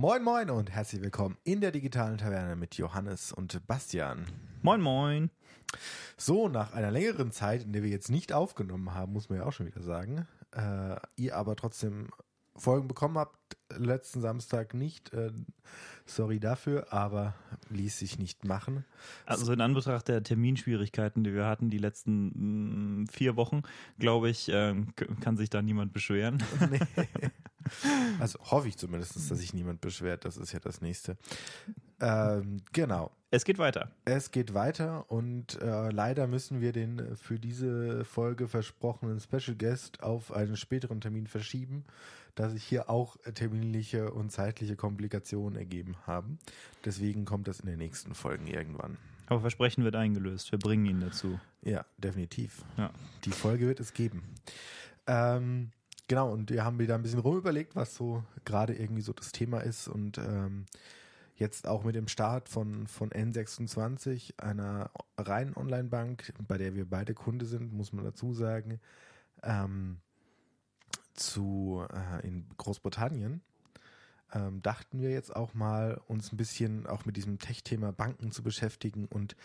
Moin Moin und herzlich willkommen in der digitalen Taverne mit Johannes und Bastian. Moin Moin. So, nach einer längeren Zeit, in der wir jetzt nicht aufgenommen haben, muss man ja auch schon wieder sagen, äh, ihr aber trotzdem Folgen bekommen habt, letzten Samstag nicht. Äh, sorry dafür, aber ließ sich nicht machen. Also in Anbetracht der Terminschwierigkeiten, die wir hatten die letzten mh, vier Wochen, glaube ich, äh, kann sich da niemand beschweren. Nee. Also hoffe ich zumindest, dass sich niemand beschwert. Das ist ja das nächste. Ähm, genau. Es geht weiter. Es geht weiter und äh, leider müssen wir den für diese Folge versprochenen Special Guest auf einen späteren Termin verschieben, da sich hier auch terminliche und zeitliche Komplikationen ergeben haben. Deswegen kommt das in den nächsten Folgen irgendwann. Aber Versprechen wird eingelöst. Wir bringen ihn dazu. Ja, definitiv. Ja. Die Folge wird es geben. Ähm, genau, und wir haben wieder ein bisschen rumüberlegt, was so gerade irgendwie so das Thema ist und ähm, jetzt auch mit dem Start von, von N26, einer reinen Online-Bank, bei der wir beide Kunde sind, muss man dazu sagen, ähm, zu äh, in Großbritannien, ähm, dachten wir jetzt auch mal, uns ein bisschen auch mit diesem Tech-Thema Banken zu beschäftigen und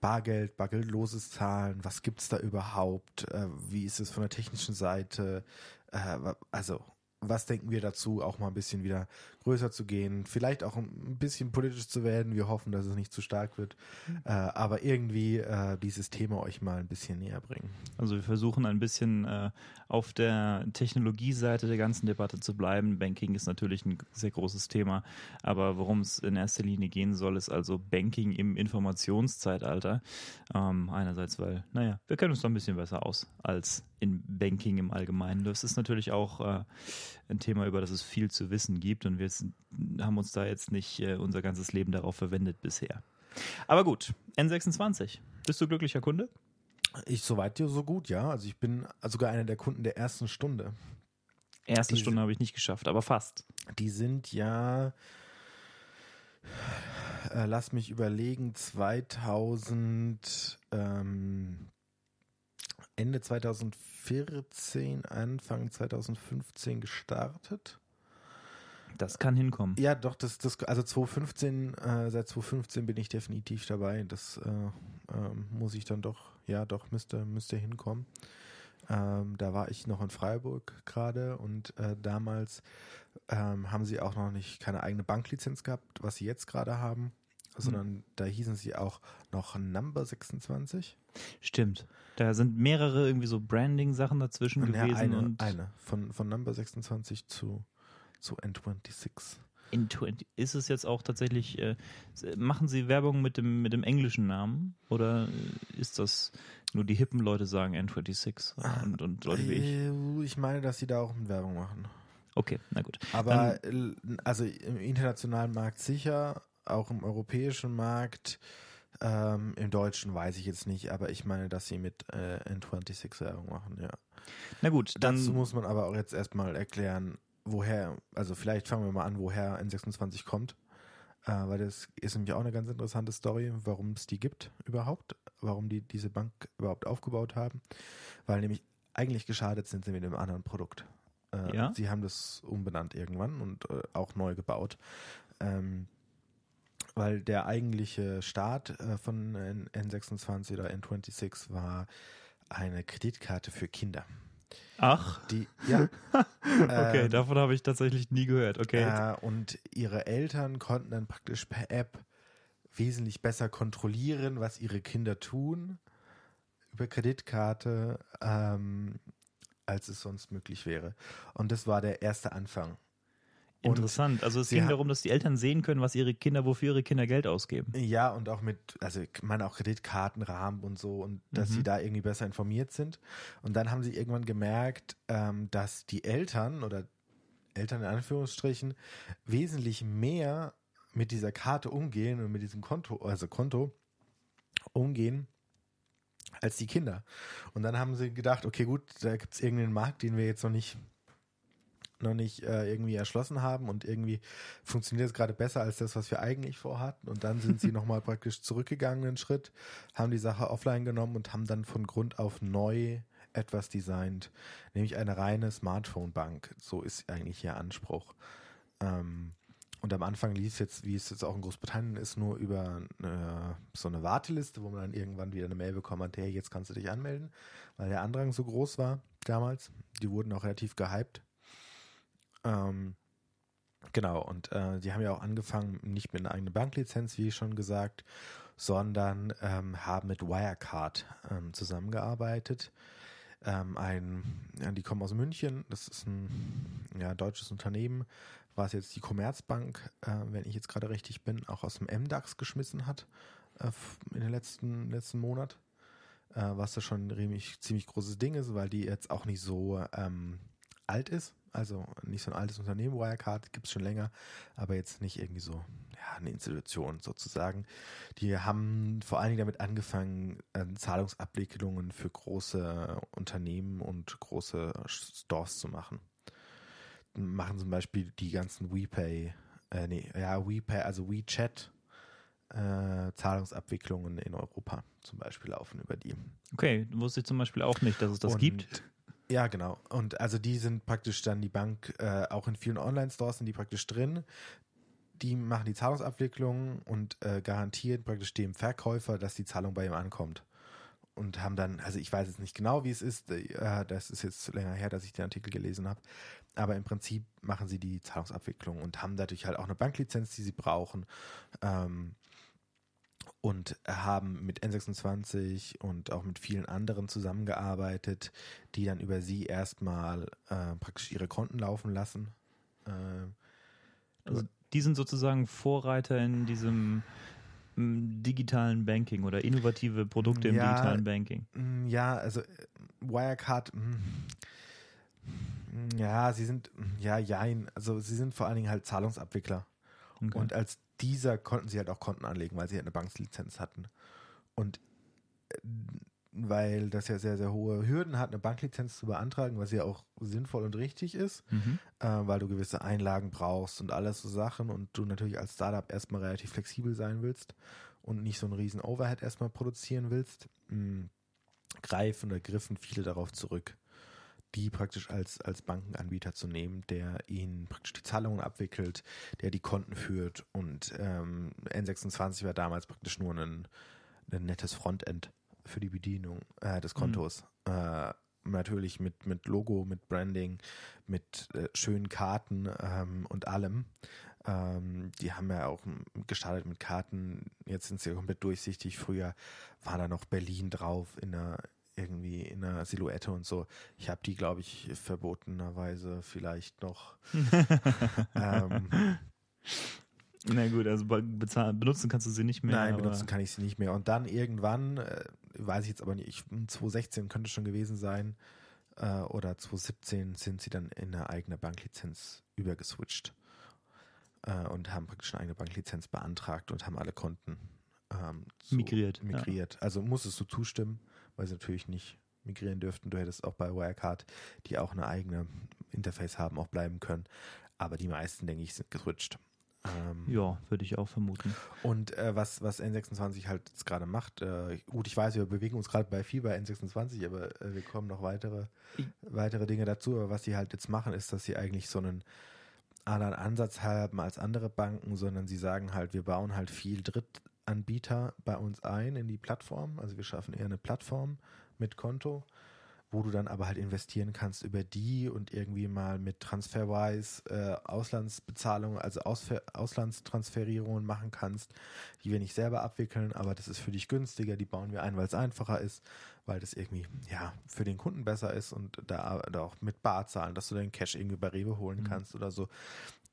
Bargeld, bargeldloses Zahlen, was gibt's da überhaupt, äh, wie ist es von der technischen Seite, äh, also was denken wir dazu, auch mal ein bisschen wieder größer zu gehen, vielleicht auch ein bisschen politisch zu werden. Wir hoffen, dass es nicht zu stark wird, äh, aber irgendwie äh, dieses Thema euch mal ein bisschen näher bringen. Also wir versuchen ein bisschen äh, auf der Technologieseite der ganzen Debatte zu bleiben. Banking ist natürlich ein sehr großes Thema, aber worum es in erster Linie gehen soll, ist also Banking im Informationszeitalter. Ähm, einerseits, weil, naja, wir kennen uns doch ein bisschen besser aus als in Banking im Allgemeinen. Das ist natürlich auch äh, ein Thema, über das es viel zu wissen gibt und wir haben uns da jetzt nicht äh, unser ganzes Leben darauf verwendet bisher. Aber gut, N26. Bist du glücklicher Kunde? Ich soweit dir so gut, ja. Also ich bin sogar einer der Kunden der ersten Stunde. Erste die, Stunde habe ich nicht geschafft, aber fast. Die sind ja, äh, lass mich überlegen, 2000, ähm, Ende 2014, Anfang 2015 gestartet. Das kann hinkommen. Ja, doch, das, das, also 2015, äh, seit 2015 bin ich definitiv dabei. Das äh, äh, muss ich dann doch, ja, doch, müsste, müsste hinkommen. Ähm, da war ich noch in Freiburg gerade und äh, damals ähm, haben sie auch noch nicht keine eigene Banklizenz gehabt, was sie jetzt gerade haben, sondern hm. da hießen sie auch noch Number 26. Stimmt. Da sind mehrere irgendwie so Branding-Sachen dazwischen ja, gewesen. Eine, und eine. Von, von Number 26 zu, zu N26. In 20, ist es jetzt auch tatsächlich, äh, machen Sie Werbung mit dem, mit dem englischen Namen oder ist das nur die hippen Leute sagen N26 und, und Leute wie ich? Äh, ich meine, dass sie da auch Werbung machen. Okay, na gut. Aber Dann, also im internationalen Markt sicher, auch im europäischen Markt, ähm, im Deutschen weiß ich jetzt nicht, aber ich meine, dass sie mit äh, N26 Werbung machen, ja. Na gut, dann. Dazu muss man aber auch jetzt erstmal erklären, woher, also vielleicht fangen wir mal an, woher N26 kommt. Äh, weil das ist nämlich auch eine ganz interessante Story, warum es die gibt überhaupt, warum die diese Bank überhaupt aufgebaut haben. Weil nämlich eigentlich geschadet sind sie mit einem anderen Produkt. Äh, ja? Sie haben das umbenannt irgendwann und äh, auch neu gebaut. Ähm, weil der eigentliche Start äh, von N26 oder N26 war eine Kreditkarte für Kinder. Ach. Die, ja. okay, ähm, davon habe ich tatsächlich nie gehört. Okay. Äh, und ihre Eltern konnten dann praktisch per App wesentlich besser kontrollieren, was ihre Kinder tun über Kreditkarte, ähm, als es sonst möglich wäre. Und das war der erste Anfang. Interessant. Also es ging darum, dass die Eltern sehen können, was ihre Kinder, wofür ihre Kinder Geld ausgeben. Ja, und auch mit, also ich meine auch Kreditkartenrahmen und so und dass mhm. sie da irgendwie besser informiert sind. Und dann haben sie irgendwann gemerkt, ähm, dass die Eltern oder Eltern in Anführungsstrichen wesentlich mehr mit dieser Karte umgehen und mit diesem Konto, also Konto umgehen als die Kinder. Und dann haben sie gedacht, okay, gut, da gibt es irgendeinen Markt, den wir jetzt noch nicht noch nicht äh, irgendwie erschlossen haben und irgendwie funktioniert es gerade besser als das, was wir eigentlich vorhatten. Und dann sind sie nochmal praktisch zurückgegangen einen Schritt, haben die Sache offline genommen und haben dann von Grund auf neu etwas designt, nämlich eine reine Smartphone-Bank. So ist eigentlich ihr Anspruch. Ähm, und am Anfang lief es jetzt, wie es jetzt auch in Großbritannien ist, nur über eine, so eine Warteliste, wo man dann irgendwann wieder eine Mail bekommen hat, hey, jetzt kannst du dich anmelden, weil der Andrang so groß war damals. Die wurden auch relativ gehypt. Ähm, genau, und äh, die haben ja auch angefangen, nicht mit einer eigenen Banklizenz, wie schon gesagt, sondern ähm, haben mit Wirecard ähm, zusammengearbeitet. Ähm, ein, ja, die kommen aus München, das ist ein ja, deutsches Unternehmen, was jetzt die Commerzbank, äh, wenn ich jetzt gerade richtig bin, auch aus dem MDAX geschmissen hat äh, in den letzten, letzten Monat. Äh, was da schon ein ziemlich großes Ding ist, weil die jetzt auch nicht so ähm, alt ist. Also nicht so ein altes Unternehmen, Wirecard gibt es schon länger, aber jetzt nicht irgendwie so ja, eine Institution sozusagen. Die haben vor allen Dingen damit angefangen, äh, Zahlungsabwicklungen für große Unternehmen und große Stores zu machen machen zum Beispiel die ganzen WePay, äh, nee, ja, WePay, also WeChat äh, Zahlungsabwicklungen in Europa zum Beispiel laufen über die. Okay, wusste ich zum Beispiel auch nicht, dass es das Und, gibt. Ja, genau. Und also die sind praktisch dann die Bank, äh, auch in vielen Online-Stores sind die praktisch drin. Die machen die Zahlungsabwicklung und äh, garantieren praktisch dem Verkäufer, dass die Zahlung bei ihm ankommt und haben dann, also ich weiß jetzt nicht genau, wie es ist, äh, das ist jetzt länger her, dass ich den Artikel gelesen habe, aber im Prinzip machen sie die Zahlungsabwicklung und haben dadurch halt auch eine Banklizenz, die sie brauchen ähm, und haben mit N26 und auch mit vielen anderen zusammengearbeitet, die dann über sie erstmal äh, praktisch ihre Konten laufen lassen. Äh, also die sind sozusagen Vorreiter in diesem digitalen Banking oder innovative Produkte im ja, digitalen Banking? Ja, also äh, Wirecard, ja, sie sind, ja, jein, also sie sind vor allen Dingen halt Zahlungsabwickler. Okay. Und als dieser konnten sie halt auch Konten anlegen, weil sie halt eine Banklizenz hatten. Und äh, weil das ja sehr, sehr hohe Hürden hat, eine Banklizenz zu beantragen, was ja auch sinnvoll und richtig ist, mhm. äh, weil du gewisse Einlagen brauchst und alles so Sachen und du natürlich als Startup erstmal relativ flexibel sein willst und nicht so einen riesen Overhead erstmal produzieren willst, mh, hm, greifen oder griffen viele darauf zurück, die praktisch als, als Bankenanbieter zu nehmen, der ihnen praktisch die Zahlungen abwickelt, der die Konten führt und ähm, N26 war damals praktisch nur ein, ein nettes Frontend für die Bedienung äh, des mhm. Kontos. Mhm. Äh, natürlich mit, mit Logo, mit Branding, mit äh, schönen Karten ähm, und allem. Ähm, die haben ja auch gestartet mit Karten. Jetzt sind sie ja komplett durchsichtig. Früher war da noch Berlin drauf in einer irgendwie in einer Silhouette und so. Ich habe die, glaube ich, verbotenerweise vielleicht noch. ähm, na gut, also bezahlen, benutzen kannst du sie nicht mehr. Nein, benutzen kann ich sie nicht mehr. Und dann irgendwann, äh, weiß ich jetzt aber nicht, 2016 könnte schon gewesen sein, äh, oder 2017 sind sie dann in eine eigene Banklizenz übergeswitcht äh, und haben praktisch eine eigene Banklizenz beantragt und haben alle Konten ähm, so migriert. migriert. Ja. Also musstest du zustimmen, weil sie natürlich nicht migrieren dürften. Du hättest auch bei Wirecard, die auch eine eigene Interface haben, auch bleiben können. Aber die meisten, denke ich, sind geswitcht. Ähm, ja, würde ich auch vermuten. Und äh, was, was N26 halt jetzt gerade macht, äh, gut, ich weiß, wir bewegen uns gerade bei viel bei N26, aber äh, wir kommen noch weitere, weitere Dinge dazu. Aber was sie halt jetzt machen, ist, dass sie eigentlich so einen anderen Ansatz haben als andere Banken, sondern sie sagen halt, wir bauen halt viel Drittanbieter bei uns ein in die Plattform. Also wir schaffen eher eine Plattform mit Konto wo du dann aber halt investieren kannst über die und irgendwie mal mit Transferwise äh, Auslandsbezahlungen, also Ausfer Auslandstransferierungen machen kannst, die wir nicht selber abwickeln, aber das ist für dich günstiger, die bauen wir ein, weil es einfacher ist, weil das irgendwie ja für den Kunden besser ist und da, da auch mit Bar zahlen, dass du deinen Cash irgendwie bei Rewe holen mhm. kannst oder so.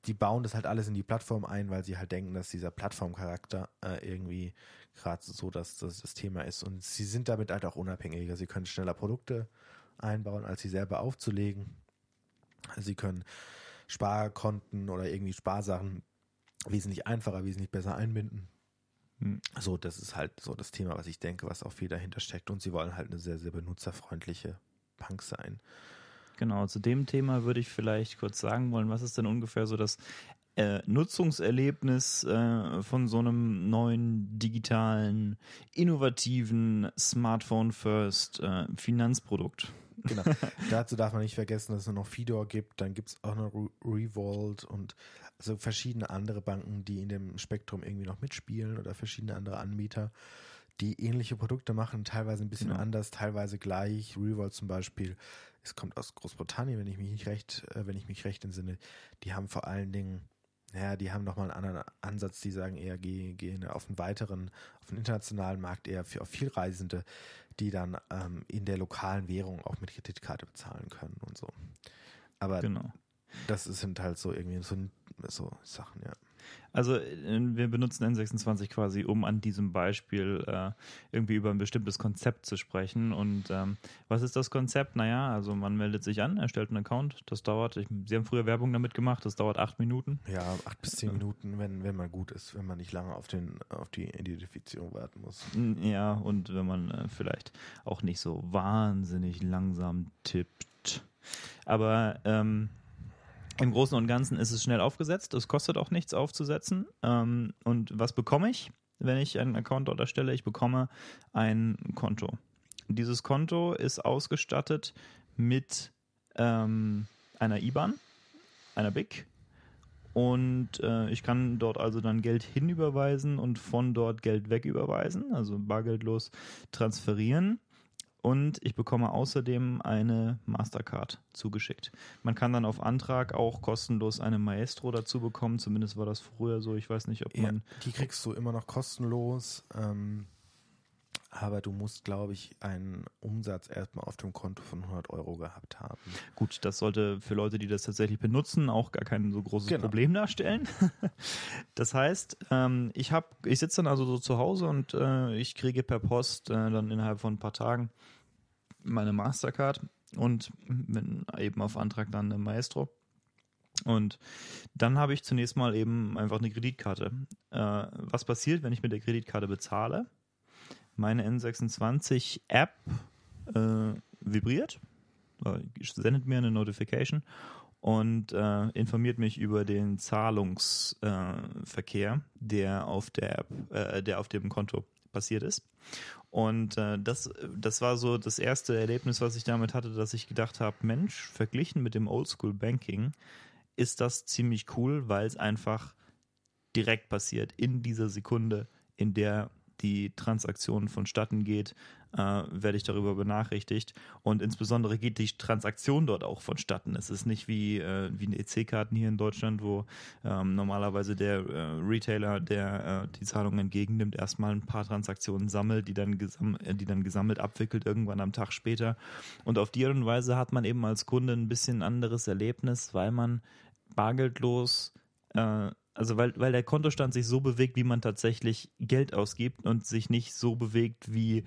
Die bauen das halt alles in die Plattform ein, weil sie halt denken, dass dieser Plattformcharakter äh, irgendwie gerade so, dass das das Thema ist. Und sie sind damit halt auch unabhängiger. Sie können schneller Produkte einbauen, als sie selber aufzulegen. Sie können Sparkonten oder irgendwie Sparsachen wesentlich einfacher, wesentlich besser einbinden. Hm. So, das ist halt so das Thema, was ich denke, was auch viel dahinter steckt. Und sie wollen halt eine sehr, sehr benutzerfreundliche Bank sein. Genau, zu dem Thema würde ich vielleicht kurz sagen wollen, was ist denn ungefähr so das äh, Nutzungserlebnis äh, von so einem neuen digitalen, innovativen Smartphone-First äh, Finanzprodukt? Genau. Dazu darf man nicht vergessen, dass es noch Fedor gibt, dann gibt es auch noch Revolt und Also verschiedene andere Banken, die in dem Spektrum irgendwie noch mitspielen oder verschiedene andere Anbieter, die ähnliche Produkte machen, teilweise ein bisschen Genau. anders, teilweise gleich. Revolt zum Beispiel, es kommt aus Großbritannien, wenn ich mich nicht recht, äh, wenn ich mich recht entsinne. Die haben vor allen Dingen, naja, die haben nochmal einen anderen Ansatz, die sagen eher, geh, geh auf einen weiteren, auf den internationalen Markt eher für auf Vielreisende, die dann ähm, in der lokalen Währung auch mit Kreditkarte bezahlen können und so. Aber Genau. das sind halt so irgendwie so, so Sachen, ja. Also äh, wir benutzen N26 quasi, um an diesem Beispiel äh, irgendwie über ein bestimmtes Konzept zu sprechen. Und ähm, was ist das Konzept? Naja, also man meldet sich an, erstellt einen Account. Das dauert, ich, Sie haben früher Werbung damit gemacht, das dauert acht Minuten. Ja, acht bis zehn Minuten, wenn, wenn man gut ist, wenn man nicht lange auf, den, auf die Identifizierung warten muss. Ja, und wenn man äh, vielleicht auch nicht so wahnsinnig langsam tippt. Aber ähm, im Großen und Ganzen ist es schnell aufgesetzt. Es kostet auch nichts aufzusetzen. Ähm, und was bekomme ich, wenn ich einen Account dort erstelle? Ich bekomme ein Konto. Dieses Konto ist ausgestattet mit ähm, einer IBAN, einer BIC. Und äh, ich kann dort also dann Geld hinüberweisen und von dort Geld wegüberweisen, also bargeldlos transferieren. Und ich bekomme außerdem eine Mastercard zugeschickt. Man kann dann auf Antrag auch kostenlos eine Maestro dazu bekommen. Zumindest war das früher so. Ich weiß nicht, ob Ja, man. die kriegst du immer noch kostenlos, ähm, aber du musst, glaube ich, einen Umsatz erstmal auf dem Konto von 100 Euro gehabt haben. Gut, das sollte für Leute, die das tatsächlich benutzen, auch gar kein so großes Genau. Problem darstellen. das heißt, ähm, ich ich sitze dann also so zu Hause und äh, ich kriege per Post äh, dann innerhalb von ein paar Tagen meine Mastercard und eben auf Antrag dann eine Maestro. Und dann habe ich zunächst mal eben einfach eine Kreditkarte. Äh, was passiert, wenn ich mit der Kreditkarte bezahle? Meine N26-App äh, vibriert, äh, sendet mir eine Notification und äh, informiert mich über den Zahlungsverkehr, Verkehr, der auf der App, äh, der auf dem Konto passiert ist. Und äh, das, das war so das erste Erlebnis, was ich damit hatte, dass ich gedacht habe, Mensch, verglichen mit dem Oldschool Banking ist das ziemlich cool, weil es einfach direkt passiert in dieser Sekunde, in der die Transaktion vonstatten geht, äh, werde ich darüber benachrichtigt. Und insbesondere geht die Transaktion dort auch vonstatten. Es ist nicht wie, äh, wie eine EC-Karten hier in Deutschland, wo ähm, normalerweise der äh, Retailer, der äh, die Zahlung entgegennimmt, erstmal ein paar Transaktionen sammelt, die dann, gesam äh, die dann gesammelt abwickelt, irgendwann am Tag später. Und auf die Art und Weise hat man eben als Kunde ein bisschen anderes Erlebnis, weil man bargeldlos äh, also weil, weil der Kontostand sich so bewegt, wie man tatsächlich Geld ausgibt und sich nicht so bewegt, wie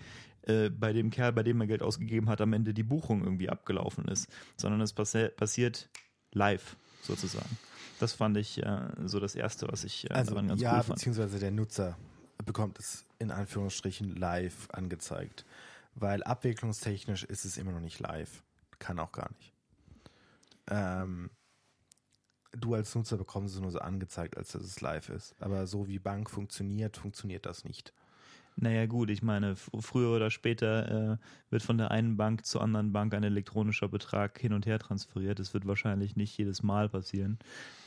äh, bei dem Kerl, bei dem er Geld ausgegeben hat, am Ende die Buchung irgendwie abgelaufen ist, sondern es passi passiert live sozusagen. Das fand ich äh, so das Erste, was ich äh, Also daran ganz ja, cool fand. beziehungsweise der Nutzer bekommt es in Anführungsstrichen live angezeigt, weil abwicklungstechnisch ist es immer noch nicht live, kann auch gar nicht. Ähm, du als Nutzer bekommst es nur so angezeigt, als dass es live ist. Aber so wie Bank funktioniert, funktioniert das nicht. Naja gut, ich meine, früher oder später äh, wird von der einen Bank zur anderen Bank ein elektronischer Betrag hin und her transferiert. Das wird wahrscheinlich nicht jedes Mal passieren.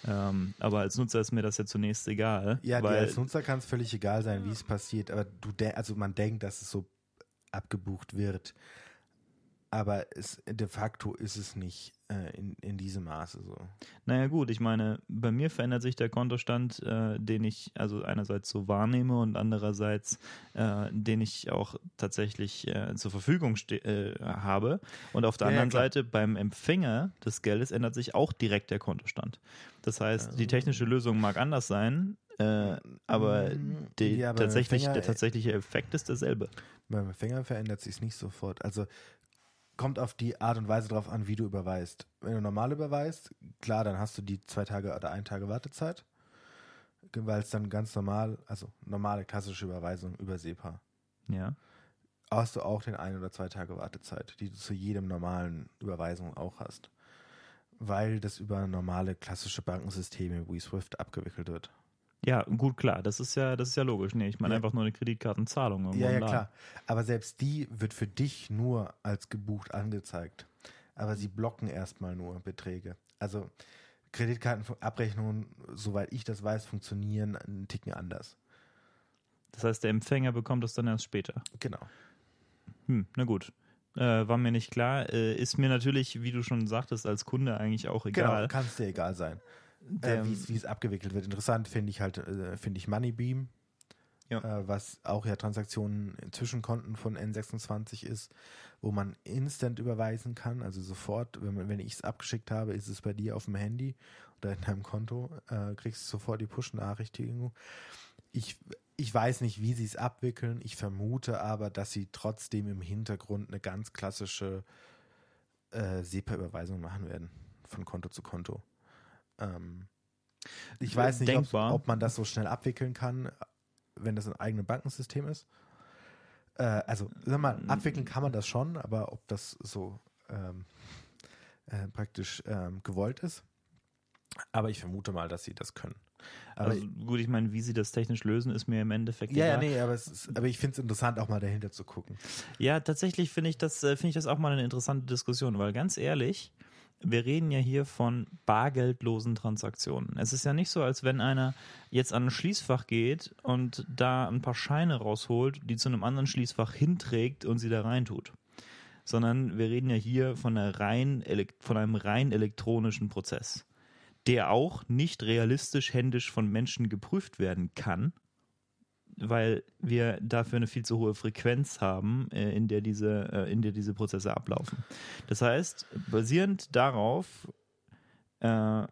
Ähm, aber als Nutzer ist mir das ja zunächst egal. Ja, weil, als Nutzer kann es völlig egal sein, wie es passiert, aber du also man denkt, dass es so abgebucht wird. Aber es, de facto ist es nicht äh, in, in diesem Maße so. Naja gut, ich meine, bei mir verändert sich der Kontostand, äh, den ich also einerseits so wahrnehme und andererseits äh, den ich auch tatsächlich äh, zur Verfügung äh, habe. Und auf der Ja, ja, anderen klar. Seite beim Empfänger des Geldes ändert sich auch direkt der Kontostand. Das heißt, die technische Lösung mag anders sein, äh, aber, Mm, ja, tatsächlich, Empfänger, der tatsächliche Effekt ist derselbe. Beim Empfänger verändert sich nicht sofort. Also kommt auf die Art und Weise drauf an, wie du überweist. Wenn du normal überweist, klar, dann hast du die zwei Tage oder ein Tage Wartezeit, weil es dann ganz normal, also normale klassische Überweisung über SEPA. Ja. Hast du auch den ein oder zwei Tage Wartezeit, die du zu jedem normalen Überweisung auch hast. Weil das über normale klassische Bankensysteme wie SWIFT abgewickelt wird. Ja, gut, klar, das ist ja, das ist ja logisch. Nee, ich meine Ja. einfach nur eine Kreditkartenzahlung. Ja, ja, Laden. klar. Aber selbst die wird für dich nur als gebucht angezeigt. Aber sie blocken erstmal nur Beträge. Also Kreditkartenabrechnungen, soweit ich das weiß, funktionieren einen Ticken anders. Das heißt, der Empfänger bekommt das dann erst später. Genau. Hm, na gut. Äh, war mir nicht klar. Äh, ist mir natürlich, wie du schon sagtest, als Kunde eigentlich auch egal. Genau, kann es dir egal sein. Äh, wie es- abgewickelt wird. Interessant finde ich halt, äh, finde ich Moneybeam, Ja. äh, was auch ja Transaktionen zwischen Konten von N26 ist, wo man instant überweisen kann, also sofort, wenn, man- wenn ich es abgeschickt habe, ist es bei dir auf dem Handy oder in deinem Konto, äh, kriegst du sofort die Push-Nachrichtigung. Ich, ich weiß nicht, wie sie es abwickeln, ich vermute aber, dass sie trotzdem im Hintergrund eine ganz klassische äh, SEPA-Überweisung machen werden, von Konto zu Konto. Ähm, ich weiß nicht, ob, ob man das so schnell abwickeln kann, wenn das ein eigenes Bankensystem ist. Äh, also, sag mal, abwickeln kann man das schon, aber ob das so ähm, äh, praktisch ähm, gewollt ist. Aber ich vermute mal, dass sie das können. Aber Also gut, ich meine, wie sie das technisch lösen, ist mir im Endeffekt ja, ja, egal. nee, aber, ist, aber ich finde es interessant, auch mal dahinter zu gucken. Ja, tatsächlich finde ich das äh, finde ich das auch mal eine interessante Diskussion, weil ganz ehrlich, wir reden ja hier von bargeldlosen Transaktionen. Es ist ja nicht so, als wenn einer jetzt an ein Schließfach geht und da ein paar Scheine rausholt, die zu einem anderen Schließfach hinträgt und sie da reintut. Sondern wir reden ja hier von, rein, von einem rein elektronischen Prozess, der auch nicht realistisch händisch von Menschen geprüft werden kann, weil wir dafür eine viel zu hohe Frequenz haben, äh, in der diese, äh, in der diese Prozesse ablaufen. Das heißt, basierend darauf, äh,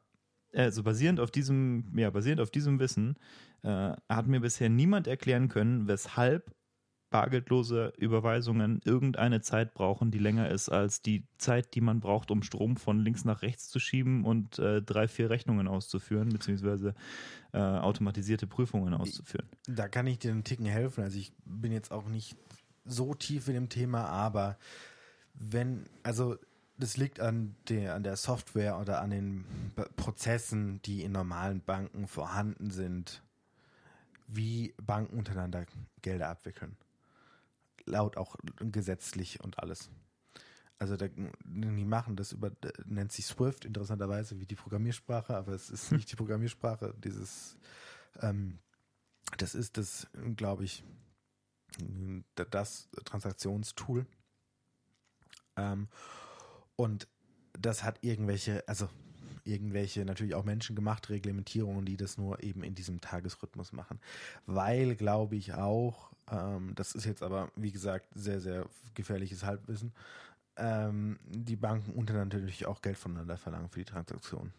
also basierend auf diesem, ja, basierend auf diesem Wissen, hat mir bisher niemand erklären können, weshalb bargeldlose Überweisungen irgendeine Zeit brauchen, die länger ist als die Zeit, die man braucht, um Strom von links nach rechts zu schieben und äh, drei, vier Rechnungen auszuführen, beziehungsweise äh, automatisierte Prüfungen auszuführen. Da kann ich dir einen Ticken helfen. Also ich bin jetzt auch nicht so tief in dem Thema, aber wenn, also das liegt an der, an der Software oder an den Prozessen, die in normalen Banken vorhanden sind, wie Banken untereinander Gelder abwickeln. Laut auch gesetzlich und alles. Also da, die machen das über, nennt sich Swift interessanterweise wie die Programmiersprache, aber es ist nicht die Programmiersprache, dieses ähm, das ist das, glaube ich, das Transaktionstool. Ähm, und das hat irgendwelche, also irgendwelche natürlich auch menschengemachte Reglementierungen, die das nur eben in diesem Tagesrhythmus machen. Weil, glaube ich, auch, ähm, das ist jetzt aber, wie gesagt, sehr, sehr gefährliches Halbwissen, ähm, die Banken untereinander natürlich auch Geld voneinander verlangen für die Transaktion.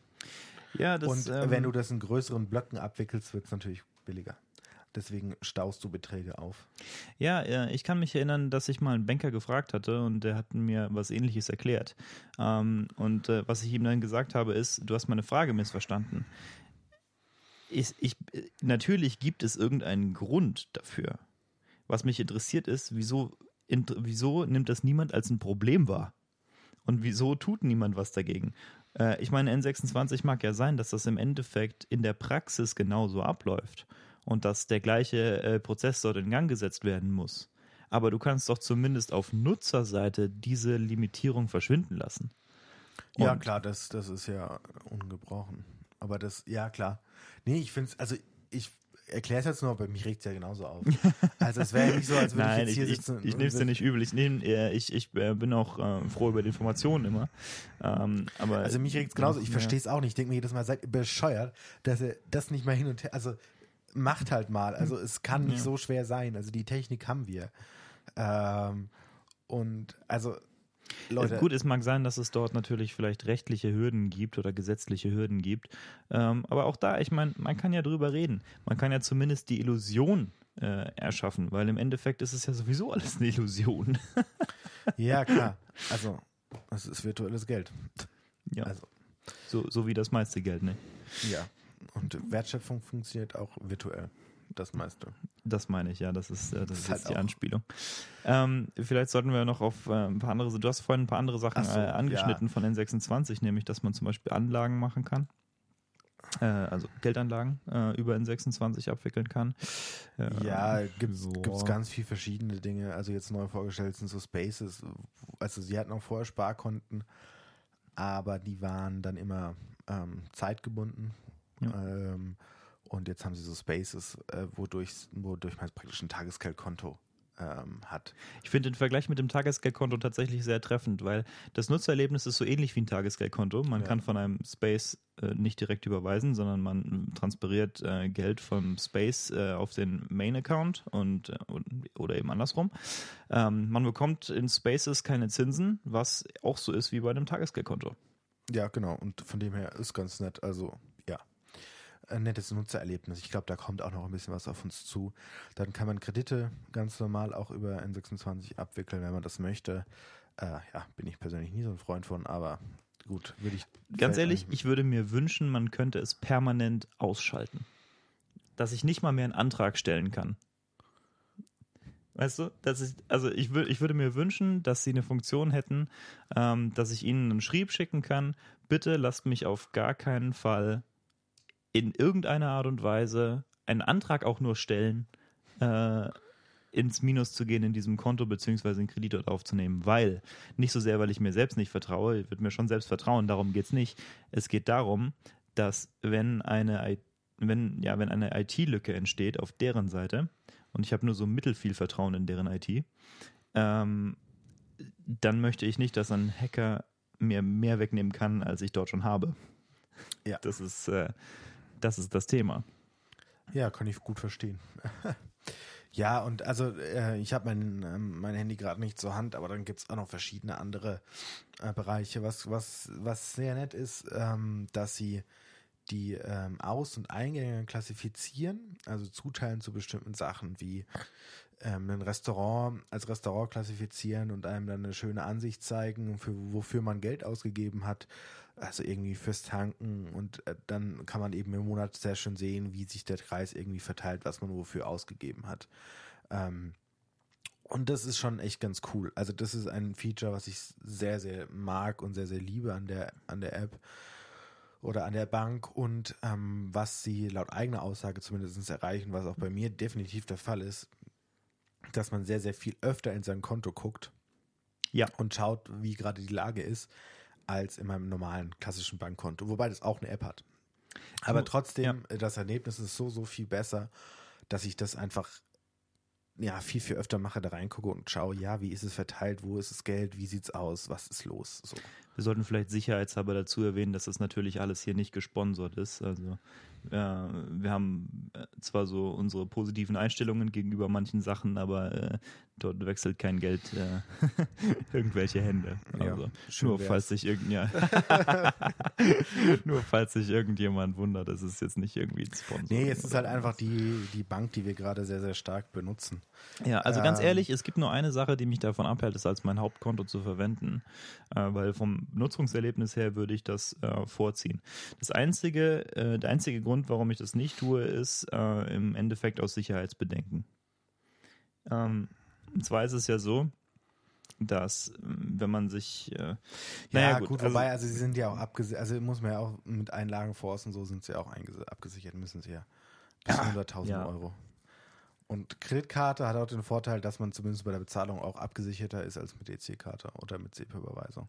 Ja, das, Und ähm, wenn du das in größeren Blöcken abwickelst, wird es natürlich billiger. Deswegen staust du Beträge auf. Ja, äh, ich kann mich erinnern, dass ich mal einen Banker gefragt hatte und der hat mir was ähnliches erklärt. Ähm, und äh, was ich ihm dann gesagt habe, ist, du hast meine Frage missverstanden. Ich, ich, äh, natürlich gibt es irgendeinen Grund dafür. Was mich interessiert ist, wieso, wieso nimmt das niemand als ein Problem wahr? Und wieso tut niemand was dagegen? Ich meine, N26 mag ja sein, dass das im Endeffekt in der Praxis genauso abläuft und dass der gleiche äh, Prozess dort in Gang gesetzt werden muss. Aber du kannst doch zumindest auf Nutzerseite diese Limitierung verschwinden lassen. ja, Und- klar, das, das ist ja ungebrochen. Aber das, ja, klar. Nee, ich finde es, also ich erkläre es jetzt nur, aber mich regt es ja genauso auf. Also es wäre ja nicht so, als würde Nein, ich ich, jetzt hier ich, sitzen. ich, nehme es dir nicht übel. Ich, nehm, äh, ich, ich äh, bin auch äh, froh über die Informationen immer. Ähm, aber Also mich regt es genauso. Ich Ja. verstehe es auch nicht. Ich denke mir jedes Mal, seid bescheuert, dass ihr das nicht mal hin und her, also macht halt mal. Also es kann nicht Ja. so schwer sein. Also die Technik haben wir. Ähm, und also Leute, Gut, es mag sein, dass es dort natürlich vielleicht rechtliche Hürden gibt oder gesetzliche Hürden gibt. Ähm, aber auch da, ich meine, man kann ja drüber reden. Man kann ja zumindest die Illusion äh, erschaffen, weil im Endeffekt ist es ja sowieso alles eine Illusion. ja klar. Also es ist virtuelles Geld. ja, Also so, so wie das meiste Geld, ne? ja. Und Wertschöpfung funktioniert auch virtuell. Das meiste. Das meine ich, ja, das ist, äh, das Das ist halt jetzt die auch- Anspielung. Ähm, vielleicht sollten wir noch auf äh, ein paar andere, du hast vorhin ein paar andere Sachen Ach so, äh, angeschnitten von N26, nämlich, dass man zum Beispiel Anlagen machen kann. Äh, also Geldanlagen äh, über N26 abwickeln kann. Äh, Ja, gibt's, ja. gibt's ganz viel verschiedene Dinge. Also jetzt neu vorgestellt sind so Spaces. Also sie hatten auch vorher Sparkonten, aber die waren dann immer ähm, zeitgebunden. Ja. Ähm, und jetzt haben sie so Spaces, äh, wodurch, wodurch man praktisch ein Tagesgeldkonto ähm, hat. Ich finde den Vergleich mit dem Tagesgeldkonto tatsächlich sehr treffend, weil das Nutzererlebnis ist so ähnlich wie ein Tagesgeldkonto. Man Ja. kann von einem Space äh, nicht direkt überweisen, sondern man transferiert äh, Geld vom Space äh, auf den Main-Account und, äh, und oder eben andersrum. Ähm, man bekommt in Spaces keine Zinsen, was auch so ist wie bei einem Tagesgeldkonto. Ja, genau. Und von dem her ist ganz nett. Also. Ein nettes Nutzererlebnis. Ich glaube, da kommt auch noch ein bisschen was auf uns zu. Dann kann man Kredite ganz normal auch über N26 abwickeln, wenn man das möchte. Äh, ja, bin ich persönlich nie so ein Freund von, aber gut, würde ich. Ganz ehrlich, ich würde mir wünschen, man könnte es permanent ausschalten. Dass ich nicht mal mehr einen Antrag stellen kann. Weißt du, dass ich, also ich, wür, ich würde mir wünschen, dass sie eine Funktion hätten, ähm, dass ich ihnen einen Schrieb schicken kann. Bitte lasst mich auf gar keinen Fall in irgendeiner Art und Weise einen Antrag auch nur stellen, äh, ins Minus zu gehen in diesem Konto beziehungsweise einen Kredit dort aufzunehmen, weil nicht so sehr, weil ich mir selbst nicht vertraue, ich würde mir schon selbst vertrauen, darum geht es nicht. Es geht darum, dass wenn eine, wenn, ja, wenn eine IT-Lücke entsteht auf deren Seite, und ich habe nur so mittelfiel Vertrauen in deren IT, ähm, dann möchte ich nicht, dass ein Hacker mir mehr wegnehmen kann, als ich dort schon habe. Ja. Das ist, äh, das ist das Thema. Ja, kann ich gut verstehen. ja, und also äh, ich habe mein, ähm, mein Handy gerade nicht zur Hand, aber dann gibt es auch noch verschiedene andere äh, Bereiche. Was, was, was sehr nett ist, ähm, dass sie die ähm, Aus- und Eingänge klassifizieren, also zuteilen zu bestimmten Sachen wie ähm, ein Restaurant als Restaurant klassifizieren und einem dann eine schöne Ansicht zeigen, für, wofür man Geld ausgegeben hat. Also irgendwie fürs Tanken und äh, dann kann man eben im Monat sehr schön sehen, wie sich der Kreis irgendwie verteilt, was man wofür ausgegeben hat. Ähm, und das ist schon echt ganz cool. Also das ist ein Feature, was ich sehr, sehr mag und sehr, sehr liebe an der, an der App oder an der Bank und ähm, was sie laut eigener Aussage zumindest erreichen, was auch bei mir definitiv der Fall ist, dass man sehr, sehr viel öfter in sein Konto guckt Ja. und schaut, wie gerade die Lage ist, als in meinem normalen klassischen Bankkonto, wobei das auch eine App hat. Aber Oh, trotzdem, äh, das Erlebnis ist so, so viel besser, dass ich das einfach ja, viel, viel öfter mache, da reingucke und schaue, ja, wie ist es verteilt, wo ist das Geld, wie sieht's aus, was ist los? So. Wir sollten vielleicht sicherheitshalber dazu erwähnen, dass das natürlich alles hier nicht gesponsert ist. Also äh, wir haben äh, zwar so unsere positiven Einstellungen gegenüber manchen Sachen, aber äh, dort wechselt kein Geld äh, irgendwelche Hände. Ja, Also schön nur wär's. falls sich irgend, ja. nur falls sich irgendjemand wundert, ist jetzt nicht irgendwie ein Sponsor. Nee, es ist halt einfach die, die Bank, die wir gerade sehr, sehr stark benutzen. Ja, also ganz Ähm, ehrlich, es gibt nur eine Sache, die mich davon abhält, das als mein Hauptkonto zu verwenden, äh, weil vom Nutzungserlebnis her würde ich das äh, vorziehen. Das einzige, äh, der einzige Grund, warum ich das nicht tue, ist äh, im Endeffekt aus Sicherheitsbedenken. Ähm, und zwar ist es ja so, dass ähm, wenn man sich, äh, naja, ja, gut, gut, also- wobei, also sie sind ja auch abgesichert, also muss man ja auch mit Einlagenfonds und so sind sie auch eingese- abgesichert, müssen sie ja bis 100.000 Ja. Euro. Und Kreditkarte hat auch den Vorteil, dass man zumindest bei der Bezahlung auch abgesicherter ist als mit EC-Karte oder mit SEPA-Überweisung.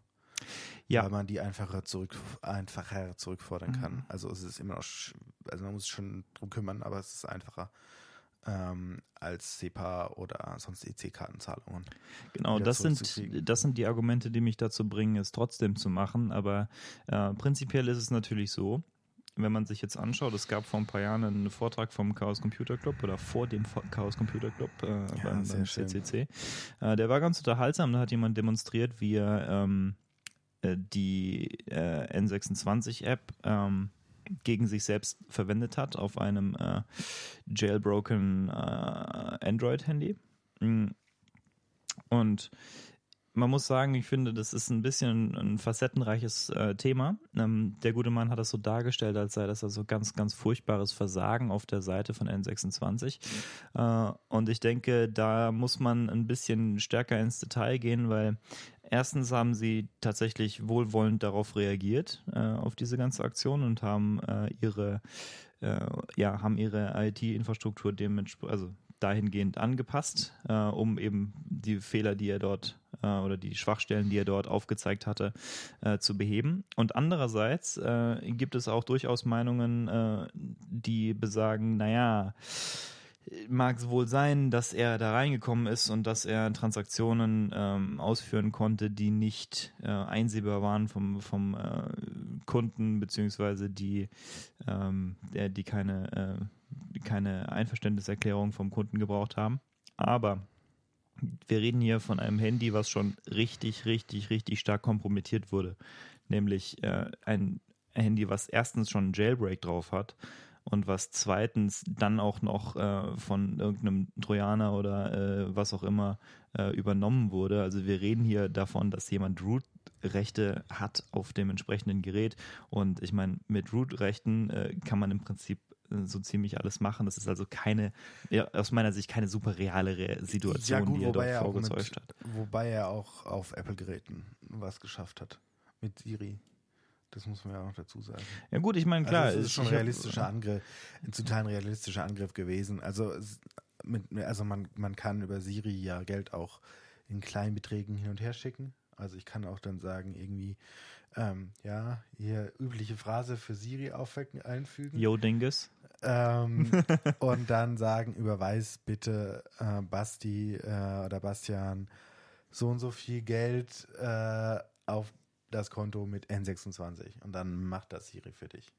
Ja. Weil man die einfacher, zurück, einfacher zurückfordern Mhm. kann. Also es ist immer noch, also man muss sich schon drum kümmern, aber es ist einfacher ähm, als SEPA oder sonst EC-Kartenzahlungen. Genau, das sind, das sind die Argumente, die mich dazu bringen, es trotzdem zu machen. Aber äh, prinzipiell ist es natürlich so, wenn man sich jetzt anschaut, es gab vor ein paar Jahren einen Vortrag vom Chaos Computer Club oder vor dem Chaos Computer Club äh, beim, sehr beim schön. CCC. Äh, der war ganz unterhaltsam, da hat jemand demonstriert, wie er ähm, äh, die äh, N26-App ähm, gegen sich selbst verwendet hat auf einem äh, jailbroken äh, Android-Handy. Mm. Und man muss sagen, ich finde, das ist ein bisschen ein facettenreiches äh, Thema. Ähm, der gute Mann hat das so dargestellt, als sei das also ganz, ganz furchtbares Versagen auf der Seite von N26. Äh, und ich denke, da muss man ein bisschen stärker ins Detail gehen, weil erstens haben sie tatsächlich wohlwollend darauf reagiert, äh, auf diese ganze Aktion und haben äh, ihre, äh, ja, haben ihre IT-Infrastruktur dementsprechend, also dahingehend angepasst, äh, um eben die Fehler, die er dort äh, oder die Schwachstellen, die er dort aufgezeigt hatte, äh, zu beheben. Und andererseits äh, gibt es auch durchaus Meinungen, äh, die besagen, naja, mag es wohl sein, dass er da reingekommen ist und dass er Transaktionen ähm, ausführen konnte, die nicht äh, einsehbar waren vom, vom äh, Kunden, beziehungsweise die, ähm, der, die keine, äh, keine Einverständniserklärung vom Kunden gebraucht haben. Aber wir reden hier von einem Handy, was schon richtig, richtig, richtig stark kompromittiert wurde. Nämlich äh, ein Handy, was erstens schon einen Jailbreak drauf hat und was zweitens dann auch noch äh, von irgendeinem Trojaner oder äh, was auch immer äh, übernommen wurde. Also wir reden hier davon, dass jemand Root-Rechte hat auf dem entsprechenden Gerät und ich meine, mit Root-Rechten äh, kann man im Prinzip äh, so ziemlich alles machen. Das ist also keine, ja, aus meiner Sicht keine super reale Re Situation, ja, gut, die er dort er, vorgezeugt mit, hat. wobei er auch auf Apple-Geräten was geschafft hat. Mit Siri. Das muss man ja auch noch dazu sagen. Ja gut, ich meine, klar. also es ist schon ein ich hab- realistischer Angriff, ein ein realistischer Angriff gewesen. Also, mit, also man, man kann über Siri ja Geld auch in kleinen Beträgen hin und her schicken. Also ich kann auch dann sagen, irgendwie, ähm, ja, hier übliche Phrase für Siri aufwecken, einfügen. Yo Dingus. Ähm, und dann sagen, überweis bitte äh, Basti äh, oder Bastian so und so viel Geld äh, auf das Konto mit N26 und dann macht das Siri für dich.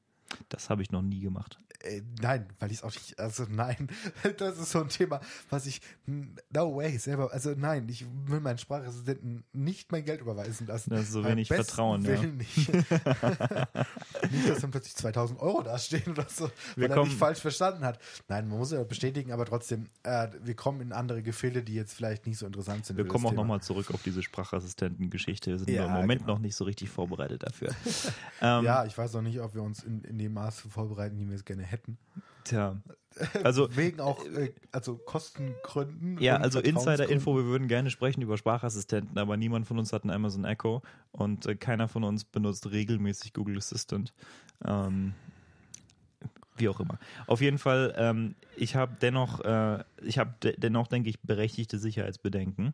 Das habe ich noch nie gemacht. Äh, nein, weil ich es auch nicht, also nein, das ist so ein Thema, was ich, no way, selber, also nein, ich will meinen Sprachassistenten nicht mein Geld überweisen lassen. Das ist so wenig besten Vertrauen, ja. Willen nicht. nicht, dass dann plötzlich 2000 Euro dastehen oder so, weil er mich falsch verstanden hat. Nein, man muss ja bestätigen, aber trotzdem, äh, wir kommen in andere Gefilde, die jetzt vielleicht nicht so interessant sind. Wir kommen auch nochmal zurück auf diese Sprachassistenten-Geschichte. Wir sind Ja, im Moment genau. noch nicht so richtig vorbereitet dafür. ähm, Ja, ich weiß auch nicht, ob wir uns in, in dem Maße vorbereiten, wie wir es gerne hätten. Tja. Also, Wegen auch, äh, also Kostengründen. ja, also Insider-Info, wir würden gerne sprechen über Sprachassistenten, aber niemand von uns hat einen Amazon Echo und äh, keiner von uns benutzt regelmäßig Google Assistant. Ähm, wie auch immer. Auf jeden Fall, ähm, ich habe dennoch, äh, ich habe de dennoch, denke ich, berechtigte Sicherheitsbedenken.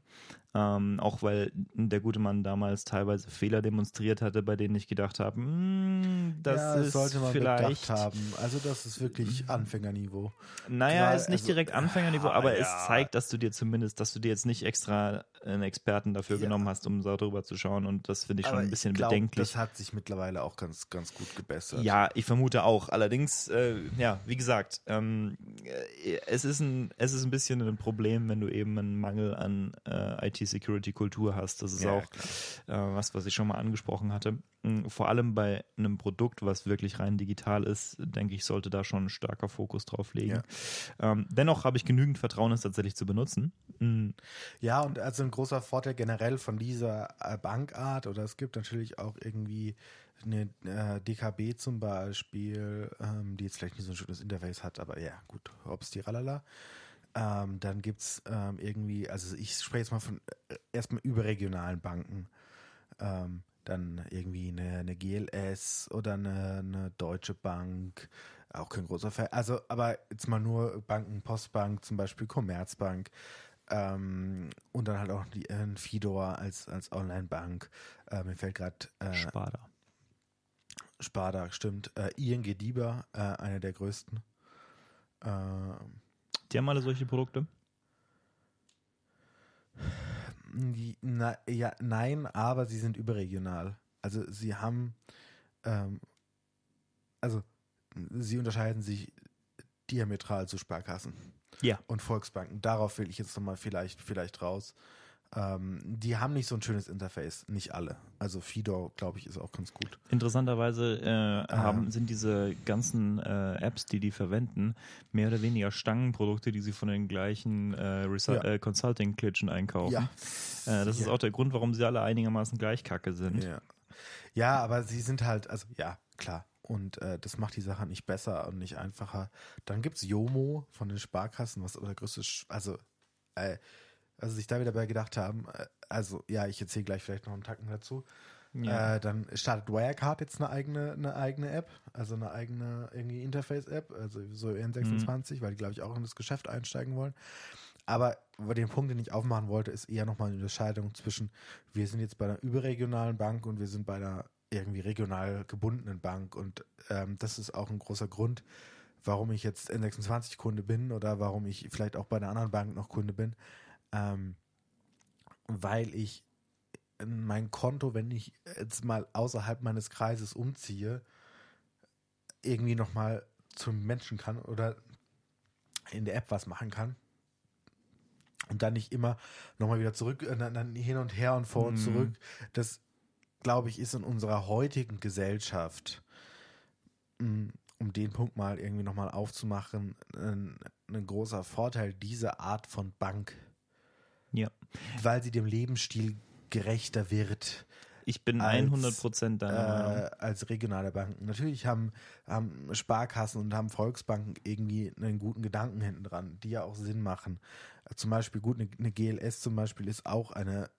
Ähm, auch weil der gute Mann damals teilweise Fehler demonstriert hatte, bei denen ich gedacht habe, "Hm, das ja, ist sollte man vielleicht bedacht haben. Also das ist wirklich Anfängerniveau. Naja, Gerade, ist nicht also, direkt Anfängerniveau, aber es ja. zeigt, dass du dir zumindest, dass du dir jetzt nicht extra einen Experten dafür Ja. genommen hast, um darüber zu schauen und das finde ich schon Aber ein bisschen glaub, bedenklich. Das hat sich mittlerweile auch ganz, ganz gut gebessert. Ja, ich vermute auch. Allerdings, äh, ja, wie gesagt, ähm, äh, es, ist ein, es ist ein bisschen ein Problem, wenn du eben einen Mangel an äh, IT-Security-Kultur hast. Das ist Ja, auch äh, was, was ich schon mal angesprochen hatte. Mm, Vor allem bei einem Produkt, was wirklich rein digital ist, denke ich, sollte da schon ein starker Fokus drauf liegen. Ähm, dennoch habe ich genügend Vertrauen, es tatsächlich zu benutzen. Mm, Ja, und also ein großer Vorteil generell von dieser äh, Bankart, oder es gibt natürlich auch irgendwie eine äh, DKB zum Beispiel, ähm, die jetzt vielleicht nicht so ein schönes Interface hat, aber ja, gut, ob's die ralala. Ähm, dann gibt's ähm, irgendwie, also ich spreche jetzt mal von äh, erstmal überregionalen Banken. Ähm, dann irgendwie eine, eine GLS oder eine, eine Deutsche Bank, auch kein großer Fall. Also, aber jetzt mal nur Banken, Postbank, zum Beispiel Commerzbank. Ähm, und dann halt auch die äh, Fidor als, als Online-Bank. Äh, mir fällt gerade äh, Sparda. Sparda, stimmt. Äh, ING DIBA, äh, einer der größten. Äh, Die haben alle solche Produkte? na, ja, nein, aber sie sind überregional. Also sie haben, ähm, also sie unterscheiden sich diametral zu Sparkassen Ja. und Volksbanken. Darauf will ich jetzt nochmal vielleicht, vielleicht raus. Ähm, die haben nicht so ein schönes Interface, nicht alle. Also Fidor, glaube ich, ist auch ganz gut. Interessanterweise äh, haben, Ähm. sind diese ganzen äh, Apps, die die verwenden, mehr oder weniger Stangenprodukte, die sie von den gleichen äh, Ja. äh, Consulting-Klitschen einkaufen. Ja. Äh, das ist Ja. auch der Grund, warum sie alle einigermaßen gleich kacke sind. Ja. ja, aber sie sind halt, also ja, klar. Und äh, das macht die Sache nicht besser und nicht einfacher. Dann gibt's Jomo von den Sparkassen, was der größte, Sch also, äh, also sich da wieder bei gedacht haben, äh, also ja, ich erzähle gleich vielleicht noch einen Tacken dazu. Ja. Äh, dann startet Wirecard jetzt eine eigene, eine eigene App, also eine eigene irgendwie Interface-App, also so N26, Mhm. weil die, glaube ich, auch in das Geschäft einsteigen wollen. Aber den Punkt, den ich aufmachen wollte, ist eher nochmal eine Unterscheidung zwischen, wir sind jetzt bei einer überregionalen Bank und wir sind bei einer irgendwie regional gebundenen Bank. Und ähm, das ist auch ein großer Grund, warum ich jetzt N26-Kunde bin oder warum ich vielleicht auch bei einer anderen Bank noch Kunde bin. Ähm, weil ich mein Konto, wenn ich jetzt mal außerhalb meines Kreises umziehe, irgendwie nochmal zum Menschen kann oder in der App was machen kann. Und dann nicht immer nochmal wieder zurück, äh, dann, hin und her und vor und Mhm. zurück. Das, glaube ich, ist in unserer heutigen Gesellschaft, mh, um den Punkt mal irgendwie nochmal aufzumachen, ein, ein großer Vorteil dieser Art von Bank. Weil sie dem Lebensstil gerechter wird Ich bin Als, 100% deiner Meinung. äh, als regionale Banken. Natürlich haben, haben Sparkassen und haben Volksbanken irgendwie einen guten Gedanken hinten dran, die ja auch Sinn machen. Äh, Zum Beispiel, gut, eine, eine GLS zum Beispiel ist auch eine,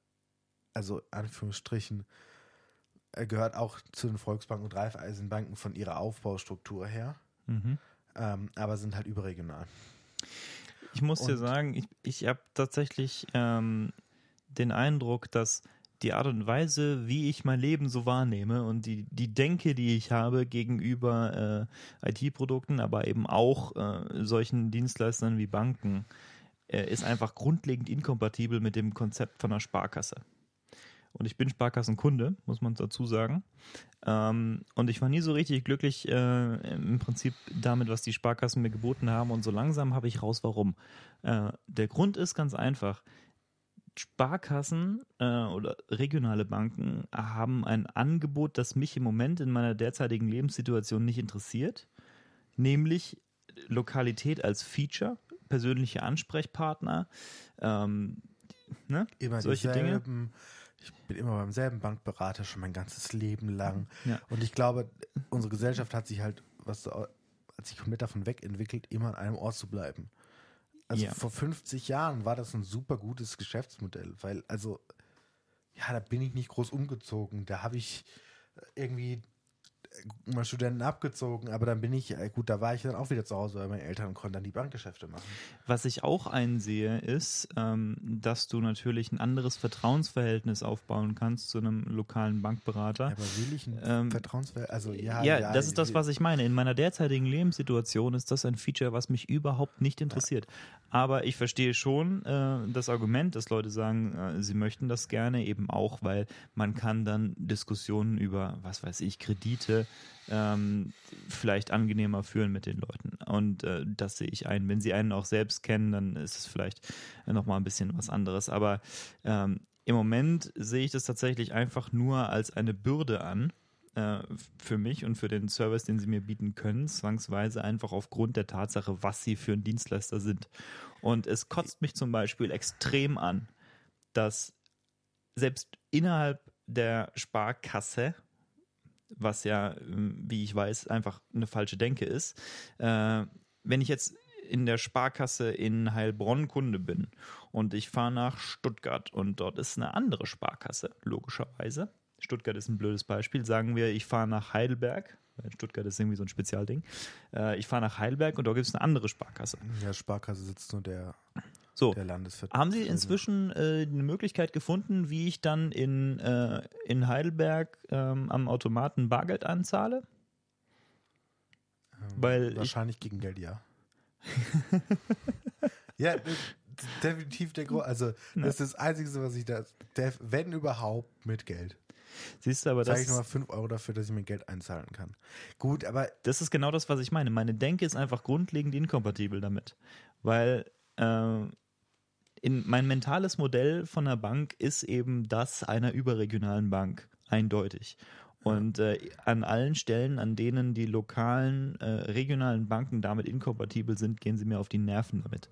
also Anführungsstrichen, äh, gehört auch zu den Volksbanken und Raiffeisenbanken von ihrer Aufbaustruktur her, Mhm. ähm, aber sind halt überregional. Ich muss dir Und- sagen, ich, ich habe tatsächlich ähm, den Eindruck, dass die Art und Weise, wie ich mein Leben so wahrnehme und die, die Denke, die ich habe gegenüber äh, IT-Produkten, aber eben auch äh, solchen Dienstleistern wie Banken, äh, ist einfach grundlegend inkompatibel mit dem Konzept von einer Sparkasse. Und ich bin Sparkassenkunde, muss man dazu sagen. Ähm, und ich war nie so richtig glücklich äh, im Prinzip damit, was die Sparkassen mir geboten haben. Und so langsam habe ich raus, warum. Äh, der Grund ist ganz einfach. Sparkassen äh, oder regionale Banken haben ein Angebot, das mich im Moment in meiner derzeitigen Lebenssituation nicht interessiert, nämlich Lokalität als Feature, persönliche Ansprechpartner, ähm, ne? Immer Solche Dinge? Ich bin immer beim selben Bankberater schon mein ganzes Leben lang. Ja. Und ich glaube, unsere Gesellschaft hat sich halt, was hat sich komplett davon wegentwickelt, immer an einem Ort zu bleiben. Also Ja. vor 50 Jahren war das ein super gutes Geschäftsmodell, weil, also, ja, da bin ich nicht groß umgezogen. Da habe ich irgendwie mal Studenten abgezogen, aber dann bin ich, äh, gut, da war ich dann auch wieder zu Hause bei meinen Eltern und konnte dann die Bankgeschäfte machen. Was ich auch einsehe, ist, ähm, dass du natürlich ein anderes Vertrauensverhältnis aufbauen kannst zu einem lokalen Bankberater. Aber will ich ein Ähm, Vertrauensverhältnis? Also, ja, Ja, das ist das, was ich meine. In meiner derzeitigen Lebenssituation ist das ein Feature, was mich überhaupt nicht interessiert. Aber ich verstehe schon äh, das Argument, dass Leute sagen, äh, sie möchten das gerne, eben auch, weil man kann dann Diskussionen über, was weiß ich, Kredite ähm, vielleicht angenehmer führen mit den Leuten. Und äh, das sehe ich ein. Wenn sie einen auch selbst kennen, dann ist es vielleicht nochmal ein bisschen was anderes. Aber ähm, im Moment sehe ich das tatsächlich einfach nur als eine Bürde an äh, für mich und für den Service, den sie mir bieten können, zwangsweise einfach aufgrund der Tatsache, was sie für ein Dienstleister sind. Und es kotzt mich zum Beispiel extrem an, dass selbst innerhalb der Sparkasse, was ja, ähm, wie ich weiß, einfach eine falsche Denke ist, äh, wenn ich jetzt in der Sparkasse in Heilbronn Kunde bin und ich fahre nach Stuttgart und dort ist eine andere Sparkasse, logischerweise. Stuttgart ist ein blödes Beispiel. Sagen wir, ich fahre nach Heidelberg, Stuttgart ist irgendwie so ein Spezialding. Äh, ich fahre nach Heidelberg und dort gibt es eine andere Sparkasse. Ja, Sparkasse sitzt nur der, So, der haben Sie inzwischen äh, eine Möglichkeit gefunden, wie ich dann in, äh, in Heidelberg ähm, am Automaten Bargeld anzahle? Weil ich, Wahrscheinlich gegen Geld, ja. ja, definitiv der Grund. Also, das ist das Einzige, was ich da, wenn überhaupt, mit Geld. siehst du, aber das, ich nochmal 5 Euro dafür, dass ich mir Geld einzahlen kann. Gut, aber das ist genau das, was ich meine. Meine Denke ist einfach grundlegend inkompatibel damit. Weil äh, in, mein mentales Modell von einer Bank ist eben das einer überregionalen Bank. Eindeutig. Und äh, an allen Stellen, an denen die lokalen, äh, regionalen Banken damit inkompatibel sind, gehen sie mir auf die Nerven damit.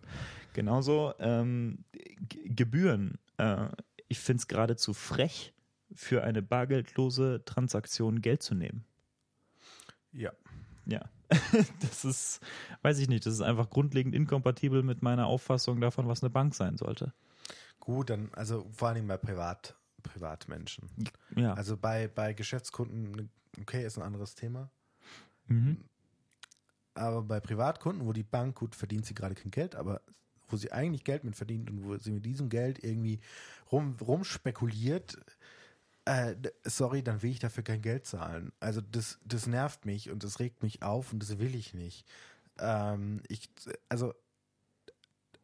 Genauso ähm, G Gebühren. Äh, ich finde es geradezu frech, für eine bargeldlose Transaktion Geld zu nehmen. ja. Ja, das ist, weiß ich nicht, das ist einfach grundlegend inkompatibel mit meiner Auffassung davon, was eine Bank sein sollte. Gut, dann, also vor allem bei Privat, Privatmenschen. Ja. Also bei, bei Geschäftskunden, okay, ist ein anderes Thema. mhm. Aber bei Privatkunden, wo die Bank, gut, verdient sie gerade kein Geld, aber wo sie eigentlich Geld mit verdient und wo sie mit diesem Geld irgendwie rum, rumspekuliert, äh, sorry, dann will ich dafür kein Geld zahlen. Also das, das nervt mich und das regt mich auf und das will ich nicht. Ähm, ich, also,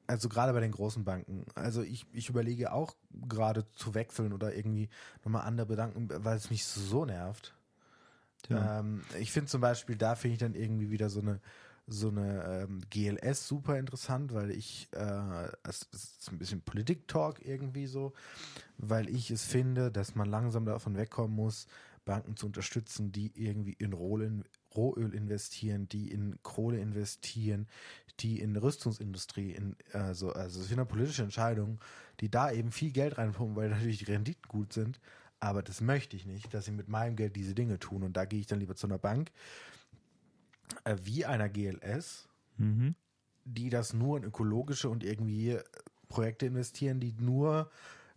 also gerade bei den großen Banken. Also ich, ich überlege auch gerade zu wechseln oder irgendwie nochmal andere bedanken, weil es mich so nervt. Tja. Ähm, ich finde zum Beispiel, da finde ich dann irgendwie wieder so eine so eine ähm, GLS super interessant, weil ich, äh, es ist ein bisschen Politik-Talk irgendwie so, weil ich es finde, dass man langsam davon wegkommen muss, Banken zu unterstützen, die irgendwie in Rohöl, Rohöl investieren, die in Kohle investieren, die in Rüstungsindustrie, in, also, also es sind ja politische Entscheidungen, die da eben viel Geld reinpumpen, weil natürlich die Renditen gut sind, aber das möchte ich nicht, dass sie mit meinem Geld diese Dinge tun. Und da gehe ich dann lieber zu einer Bank, äh, wie einer GLS, Mhm. die das nur in ökologische und irgendwie Projekte investieren, die nur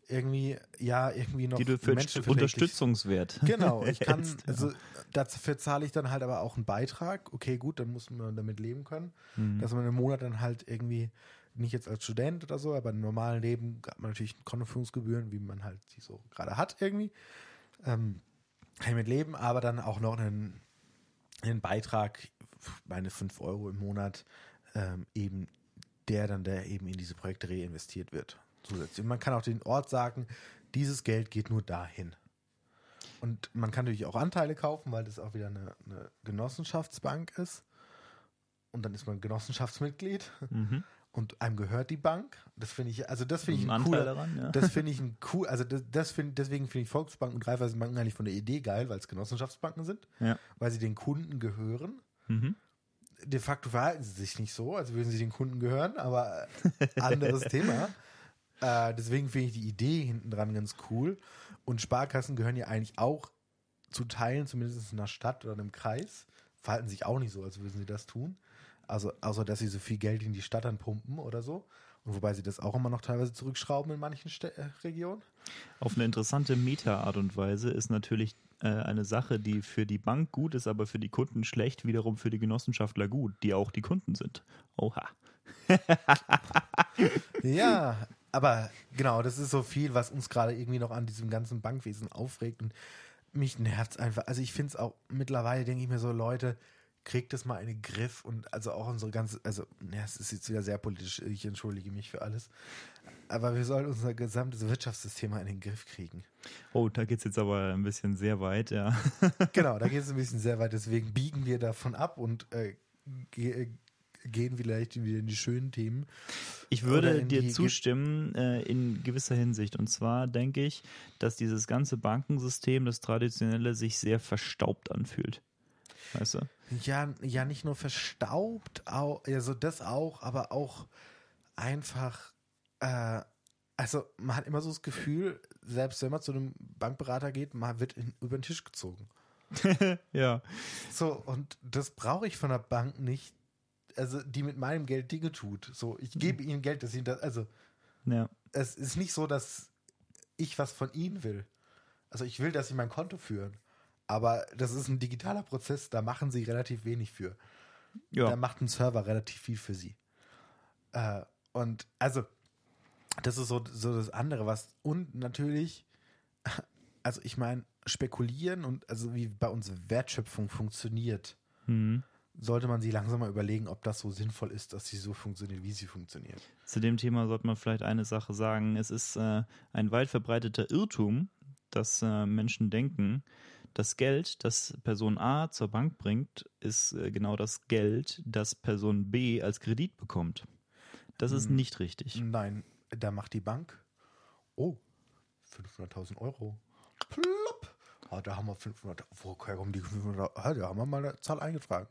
irgendwie, ja, irgendwie noch Die du für menschenverträglich- unterstützungswert. Genau, ich kann, also dafür zahle ich dann halt aber auch einen Beitrag. Okay, gut, dann muss man damit leben können, Mhm. dass man im Monat dann halt irgendwie nicht jetzt als Student oder so, aber im normalen Leben hat man natürlich Kontoführungsgebühren, wie man halt sie so gerade hat irgendwie. Ähm, kann ich mit leben, aber dann auch noch einen, einen Beitrag, meine 5 Euro im Monat, ähm, eben der dann der eben in diese Projekte reinvestiert wird. Zusätzlich. Und man kann auch den Ort sagen, dieses Geld geht nur dahin. Und man kann natürlich auch Anteile kaufen, weil das auch wieder eine, eine Genossenschaftsbank ist. Und dann ist man Genossenschaftsmitglied Mhm. und einem gehört die Bank. Das finde ich, also das finde ich Ein cooler, daran, ja. das finde ich ein cool, also das, das find, deswegen finde ich Volksbanken und Raiffeisenbanken eigentlich von der Idee geil, weil es Genossenschaftsbanken sind, Ja. weil sie den Kunden gehören. Mhm. De facto verhalten sie sich nicht so, als würden sie den Kunden gehören, aber äh, anderes Thema. Äh, deswegen finde ich die Idee hinten dran ganz cool. Und Sparkassen gehören ja eigentlich auch zu Teilen, zumindest in einer Stadt oder einem Kreis, verhalten sich auch nicht so, als würden sie das tun. Also, außer dass sie so viel Geld in die Stadt dann pumpen oder so. Wobei sie das auch immer noch teilweise zurückschrauben in manchen Stä äh, Regionen. Auf eine interessante Meta-Art und Weise ist natürlich äh, eine Sache, die für die Bank gut ist, aber für die Kunden schlecht, wiederum für die Genossenschaftler gut, die auch die Kunden sind. Oha. Ja, aber genau, das ist so viel, was uns gerade irgendwie noch an diesem ganzen Bankwesen aufregt und mich nervt es einfach. Also ich finde es auch mittlerweile, denke ich mir so, Leute, kriegt das mal in den Griff und also auch unsere ganze, also ja, es ist jetzt wieder sehr politisch, ich entschuldige mich für alles, aber wir sollen unser gesamtes Wirtschaftssystem mal in den Griff kriegen. Oh, da geht's jetzt aber ein bisschen sehr weit, ja. Genau, da geht es ein bisschen sehr weit, deswegen biegen wir davon ab und äh, ge gehen vielleicht wieder in die schönen Themen. Ich würde dir zustimmen äh, in gewisser Hinsicht. Und zwar denke ich, dass dieses ganze Bankensystem, das traditionelle, sich sehr verstaubt anfühlt. Weißt du? Ja, ja, nicht nur verstaubt, auch, also das auch, aber auch einfach, äh, also man hat immer so das Gefühl, selbst wenn man zu einem Bankberater geht, man wird in, über den Tisch gezogen. Ja. So, und das brauche ich von der Bank nicht, also die mit meinem Geld Dinge tut. So, ich gebe ihnen Geld, dass sie das, also Ja. es ist nicht so, dass ich was von ihnen will. Also ich will, dass sie mein Konto führen. Aber das ist ein digitaler Prozess, da machen sie relativ wenig für. Ja. Da macht ein Server relativ viel für sie. Äh, und also, das ist so, so das andere, was. Und natürlich, also ich meine, spekulieren und also wie bei uns Wertschöpfung funktioniert, Mhm. sollte man sich langsam mal überlegen, ob das so sinnvoll ist, dass sie so funktioniert, wie sie funktioniert. Zu dem Thema sollte man vielleicht eine Sache sagen. Es ist äh, ein weit verbreiteter Irrtum, dass äh, Menschen denken, das Geld, das Person A zur Bank bringt, ist äh, genau das Geld, das Person B als Kredit bekommt. Das ist Hm. nicht richtig. Nein, da macht die Bank, oh, 500.000 Euro. Plopp. Ah, da haben wir 500, woher kommen die 500? Ah, da haben wir mal eine Zahl eingetragen.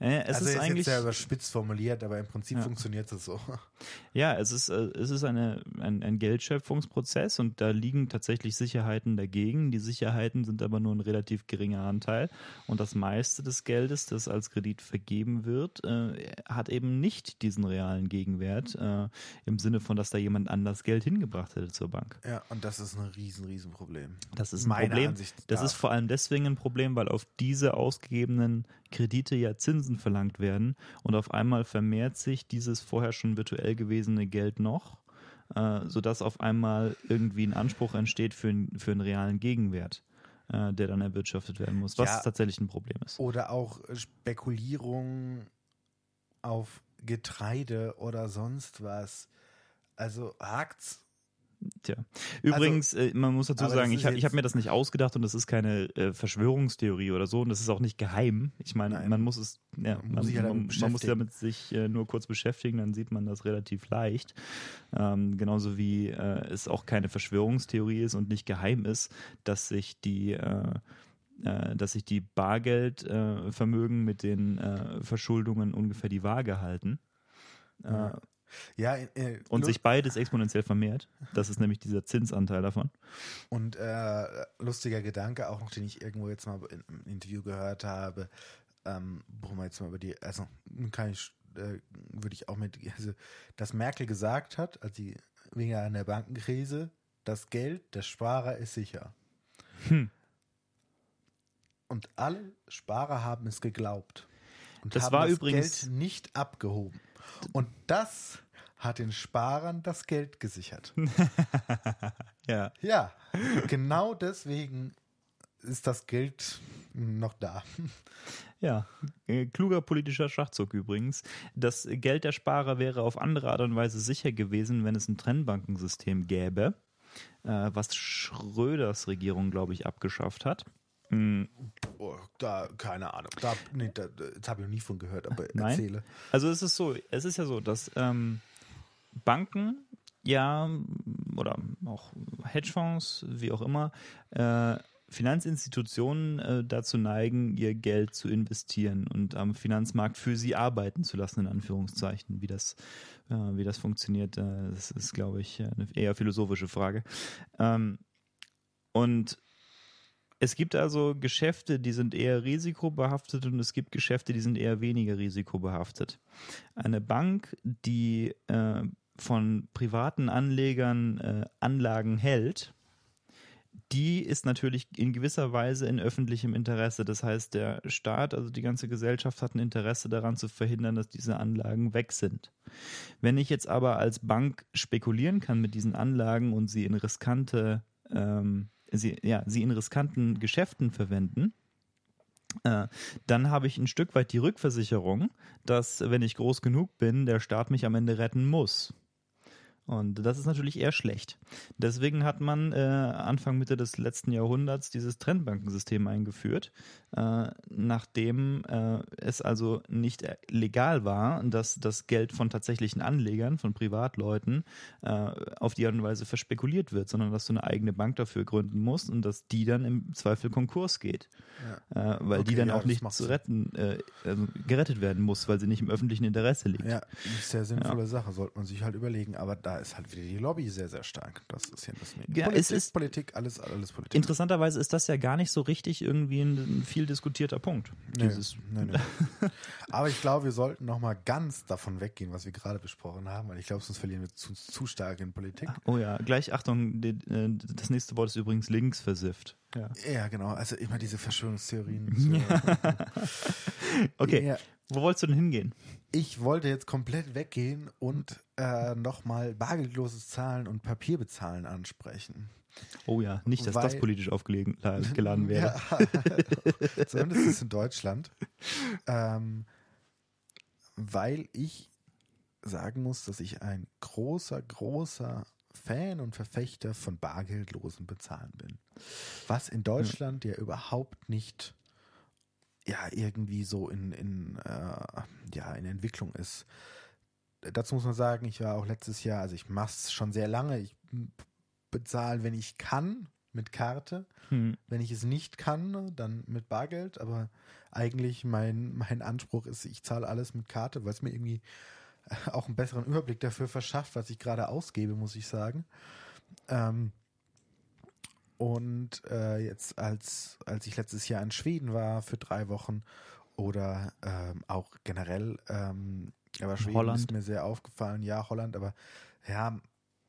Äh, es also ist ist eigentlich jetzt sehr überspitzt formuliert, aber im Prinzip Ja. funktioniert es so. Ja, es ist, äh, es ist eine, ein, ein Geldschöpfungsprozess und da liegen tatsächlich Sicherheiten dagegen. Die Sicherheiten sind aber nur ein relativ geringer Anteil und das meiste des Geldes, das als Kredit vergeben wird, äh, hat eben nicht diesen realen Gegenwert äh, im Sinne von, dass da jemand anders Geld hingebracht hätte zur Bank. Ja, und das ist ein riesen, riesen Problem. Das ist ein Meiner Problem. Ansicht Das nach. ist vor allem deswegen ein Problem, weil auf diese ausgegebenen Kredite ja Zinsen verlangt werden und auf einmal vermehrt sich dieses vorher schon virtuell gewesene Geld noch, äh, sodass auf einmal irgendwie ein Anspruch entsteht für, einen- für einen realen Gegenwert, äh, der dann erwirtschaftet werden muss, was Ja. tatsächlich ein Problem ist. Oder auch Spekulierung auf Getreide oder sonst was. Also hakt's. Tja. Übrigens, äh, man muss dazu sagen, ich habe hab mir das nicht ausgedacht und das ist keine äh, Verschwörungstheorie oder so und das ist auch nicht geheim. Ich meine, Nein. man muss es, ja, Man man, muss sich ja damit man, man muss damit sich äh, nur kurz beschäftigen, dann sieht man das relativ leicht. Ähm, genauso wie äh, es auch keine Verschwörungstheorie ist und nicht geheim ist, dass sich die äh, äh, dass sich die Bargeldvermögen Vermögen mit den Verschuldungen ungefähr die Waage halten. Ja. Ja, äh, und lu- sich beides exponentiell vermehrt. Das ist nämlich dieser Zinsanteil davon. Und äh, lustiger Gedanke auch noch, den ich irgendwo jetzt mal in einem Interview gehört habe, ähm, wo man jetzt mal über die, also kann ich, äh, würde ich auch mit, also, dass Merkel gesagt hat, als sie wegen einer Bankenkrise, das Geld der Sparer ist sicher. Hm. Und alle Sparer haben es geglaubt. Und Das haben war das übrigens- Geld nicht abgehoben. Und das hat den Sparern das Geld gesichert. Ja. Ja, genau deswegen ist das Geld noch da. Ja, äh, kluger politischer Schachzug übrigens. Das Geld der Sparer wäre auf andere Art und Weise sicher gewesen, wenn es ein Trennbankensystem gäbe, äh, was Schröders Regierung, glaube ich, abgeschafft hat. Oh, da, keine Ahnung. Da, nee, da, das habe ich noch nie von gehört, aber Nein? erzähle. Also es ist so, es ist ja so, dass ähm, Banken ja oder auch Hedgefonds, wie auch immer, äh, Finanzinstitutionen äh, dazu neigen, ihr Geld zu investieren und am Finanzmarkt für sie arbeiten zu lassen, in Anführungszeichen. Wie das, äh, wie das funktioniert, äh, das ist, glaube ich, eine eher philosophische Frage. Ähm, und es gibt also Geschäfte, die sind eher risikobehaftet und es gibt Geschäfte, die sind eher weniger risikobehaftet. Eine Bank, die äh, von privaten Anlegern äh, Anlagen hält, die ist natürlich in gewisser Weise in öffentlichem Interesse. Das heißt, der Staat, also die ganze Gesellschaft hat ein Interesse daran zu verhindern, dass diese Anlagen weg sind. Wenn ich jetzt aber als Bank spekulieren kann mit diesen Anlagen und sie in riskante, ähm, sie, ja, sie in riskanten Geschäften verwenden, äh, dann habe ich ein Stück weit die Rückversicherung, dass, wenn ich groß genug bin, der Staat mich am Ende retten muss. Und das ist natürlich eher schlecht. Deswegen hat man äh, Anfang Mitte des letzten Jahrhunderts dieses Trennbankensystem eingeführt, äh, nachdem äh, es also nicht äh, legal war, dass das Geld von tatsächlichen Anlegern, von Privatleuten, äh, auf die Art und Weise verspekuliert wird, sondern dass du eine eigene Bank dafür gründen musst und dass die dann im Zweifel Konkurs geht, äh, weil die Okay, dann ja, auch nicht zu retten, also gerettet werden muss, weil sie nicht im öffentlichen Interesse liegt. Ja, ist sehr sinnvolle Sache, sollte man sich halt überlegen. Aber da ist halt wieder die Lobby sehr, sehr stark. Das ist ja das Ja, Politik, es ist- Politik, alles, alles Politik. Interessanterweise ist das ja gar nicht so richtig irgendwie ein, viel diskutierter Punkt. Nee, nee, nee. Aber ich glaube, wir sollten noch mal ganz davon weggehen, was wir gerade besprochen haben, weil ich glaube, sonst verlieren wir zu, zu stark in Politik. Oh ja, gleich Achtung, äh, das nächste Wort ist übrigens links versifft. Ja. Ja, genau. Also immer diese Verschwörungstheorien. So. Okay, Ja, wo wolltest du denn hingehen? Ich wollte jetzt komplett weggehen und äh, nochmal bargeldloses Zahlen und Papierbezahlen ansprechen. Oh ja, nicht, dass das Weil- politisch aufgeladen geladen wäre. Ja, zumindest ist in Deutschland. Ähm, weil ich sagen muss, dass ich ein großer, großer Fan und Verfechter von bargeldlosen Bezahlen bin. Was in Deutschland ja überhaupt nicht ja irgendwie so in, in, äh, ja, in Entwicklung ist. Dazu muss man sagen, ich war auch letztes Jahr, also ich mache es schon sehr lange, ich bezahle, wenn ich kann, mit Karte. Hm. Wenn ich es nicht kann, dann mit Bargeld. Aber eigentlich mein, mein Anspruch ist, ich zahle alles mit Karte, weil es mir irgendwie auch einen besseren Überblick dafür verschafft, was ich gerade ausgebe, muss ich sagen. Ähm, und äh, jetzt, als, als ich letztes Jahr in Schweden war für drei Wochen oder ähm, auch generell, ähm, aber Schweden Holland. ist mir sehr aufgefallen. Ja, Holland, aber ja,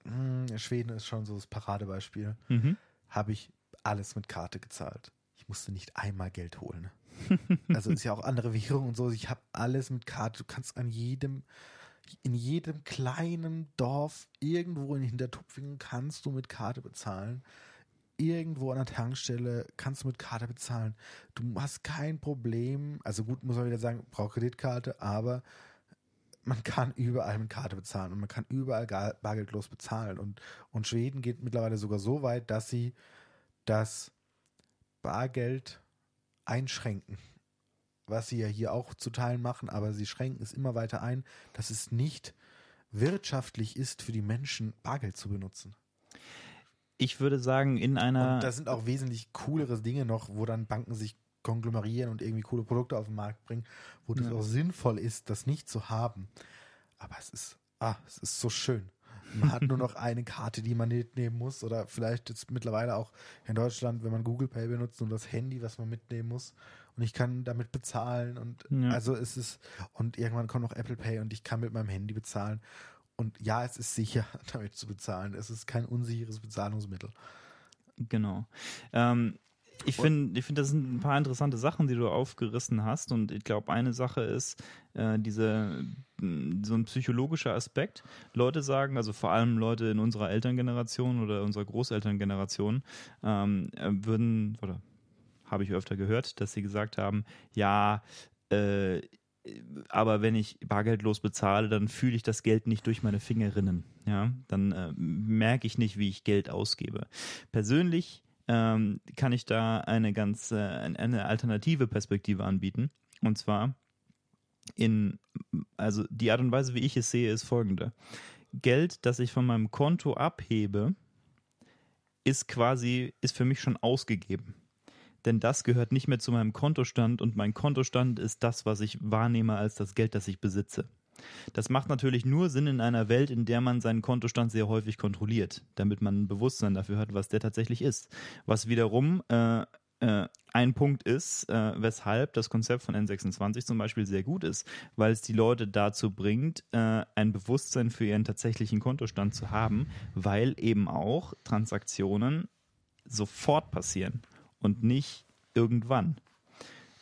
mh, Schweden ist schon so das Paradebeispiel. Mhm. Habe ich alles mit Karte gezahlt. Ich musste nicht einmal Geld holen. also ist ja auch andere Währung und so. Ich habe alles mit Karte. Du kannst an jedem, in jedem kleinen Dorf irgendwo in Hintertupfingen kannst du mit Karte bezahlen. Irgendwo an der Tankstelle kannst du mit Karte bezahlen. Du hast kein Problem. Also gut, muss man wieder sagen, braucht Kreditkarte, aber man kann überall mit Karte bezahlen und man kann überall bargeldlos bezahlen. Und, und Schweden geht mittlerweile sogar so weit, dass sie das Bargeld einschränken. Was sie ja hier auch zu Teilen machen, aber sie schränken es immer weiter ein, dass es nicht wirtschaftlich ist für die Menschen, Bargeld zu benutzen. Ich würde sagen, in einer. Und da sind auch wesentlich coolere Dinge noch, wo dann Banken sich konglomerieren und irgendwie coole Produkte auf den Markt bringen, wo das Ja. auch sinnvoll ist, das nicht zu haben. Aber es ist, ah, es ist so schön. Man hat nur noch eine Karte, die man mitnehmen muss oder vielleicht jetzt mittlerweile auch in Deutschland, wenn man Google Pay benutzt und das Handy, was man mitnehmen muss und ich kann damit bezahlen und Ja. also es ist und irgendwann kommt noch Apple Pay und ich kann mit meinem Handy bezahlen und ja, es ist sicher, damit zu bezahlen. Es ist kein unsicheres Bezahlungsmittel. Genau. Ähm, ich finde, ich finde, das sind ein paar interessante Sachen, die du aufgerissen hast. Und ich glaube, eine Sache ist äh, diese mh, so ein psychologischer Aspekt. Leute sagen, also vor allem Leute in unserer Elterngeneration oder unserer Großelterngeneration, ähm, äh, würden oder habe ich öfter gehört, dass sie gesagt haben, ja, äh, aber wenn ich bargeldlos bezahle, dann fühle ich das Geld nicht durch meine Finger rinnen. Ja, dann äh, merke ich nicht, wie ich Geld ausgebe. Persönlich ähm, kann ich da eine ganz äh, eine alternative Perspektive anbieten. Und zwar in, also die Art und Weise, wie ich es sehe, ist folgende. Geld, das ich von meinem Konto abhebe, ist quasi, ist für mich schon ausgegeben. Denn das gehört nicht mehr zu meinem Kontostand und mein Kontostand ist das, was ich wahrnehme als das Geld, das ich besitze. Das macht natürlich nur Sinn in einer Welt, in der man seinen Kontostand sehr häufig kontrolliert, damit man ein Bewusstsein dafür hat, was der tatsächlich ist. Was wiederum äh, äh, ein Punkt ist, äh, weshalb das Konzept von N26 zum Beispiel sehr gut ist, weil es die Leute dazu bringt, äh, ein Bewusstsein für ihren tatsächlichen Kontostand zu haben, weil eben auch Transaktionen sofort passieren und nicht irgendwann.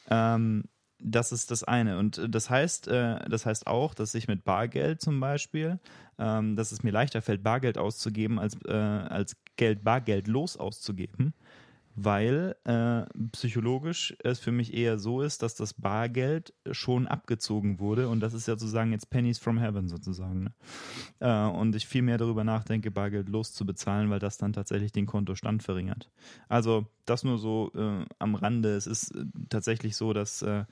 Ähm, das ist das eine. Und äh, das heißt, äh, das heißt auch, dass ich mit Bargeld zum Beispiel, ähm, dass es mir leichter fällt, Bargeld auszugeben, als, äh, als Geld bargeldlos auszugeben, weil äh, psychologisch es für mich eher so ist, dass das Bargeld schon abgezogen wurde und das ist ja sozusagen jetzt Pennies from Heaven sozusagen. Ne? Äh, und ich viel mehr darüber nachdenke, Bargeld loszubezahlen, weil das dann tatsächlich den Kontostand verringert. Also das nur so äh, am Rande. Es ist äh, tatsächlich so, dass äh,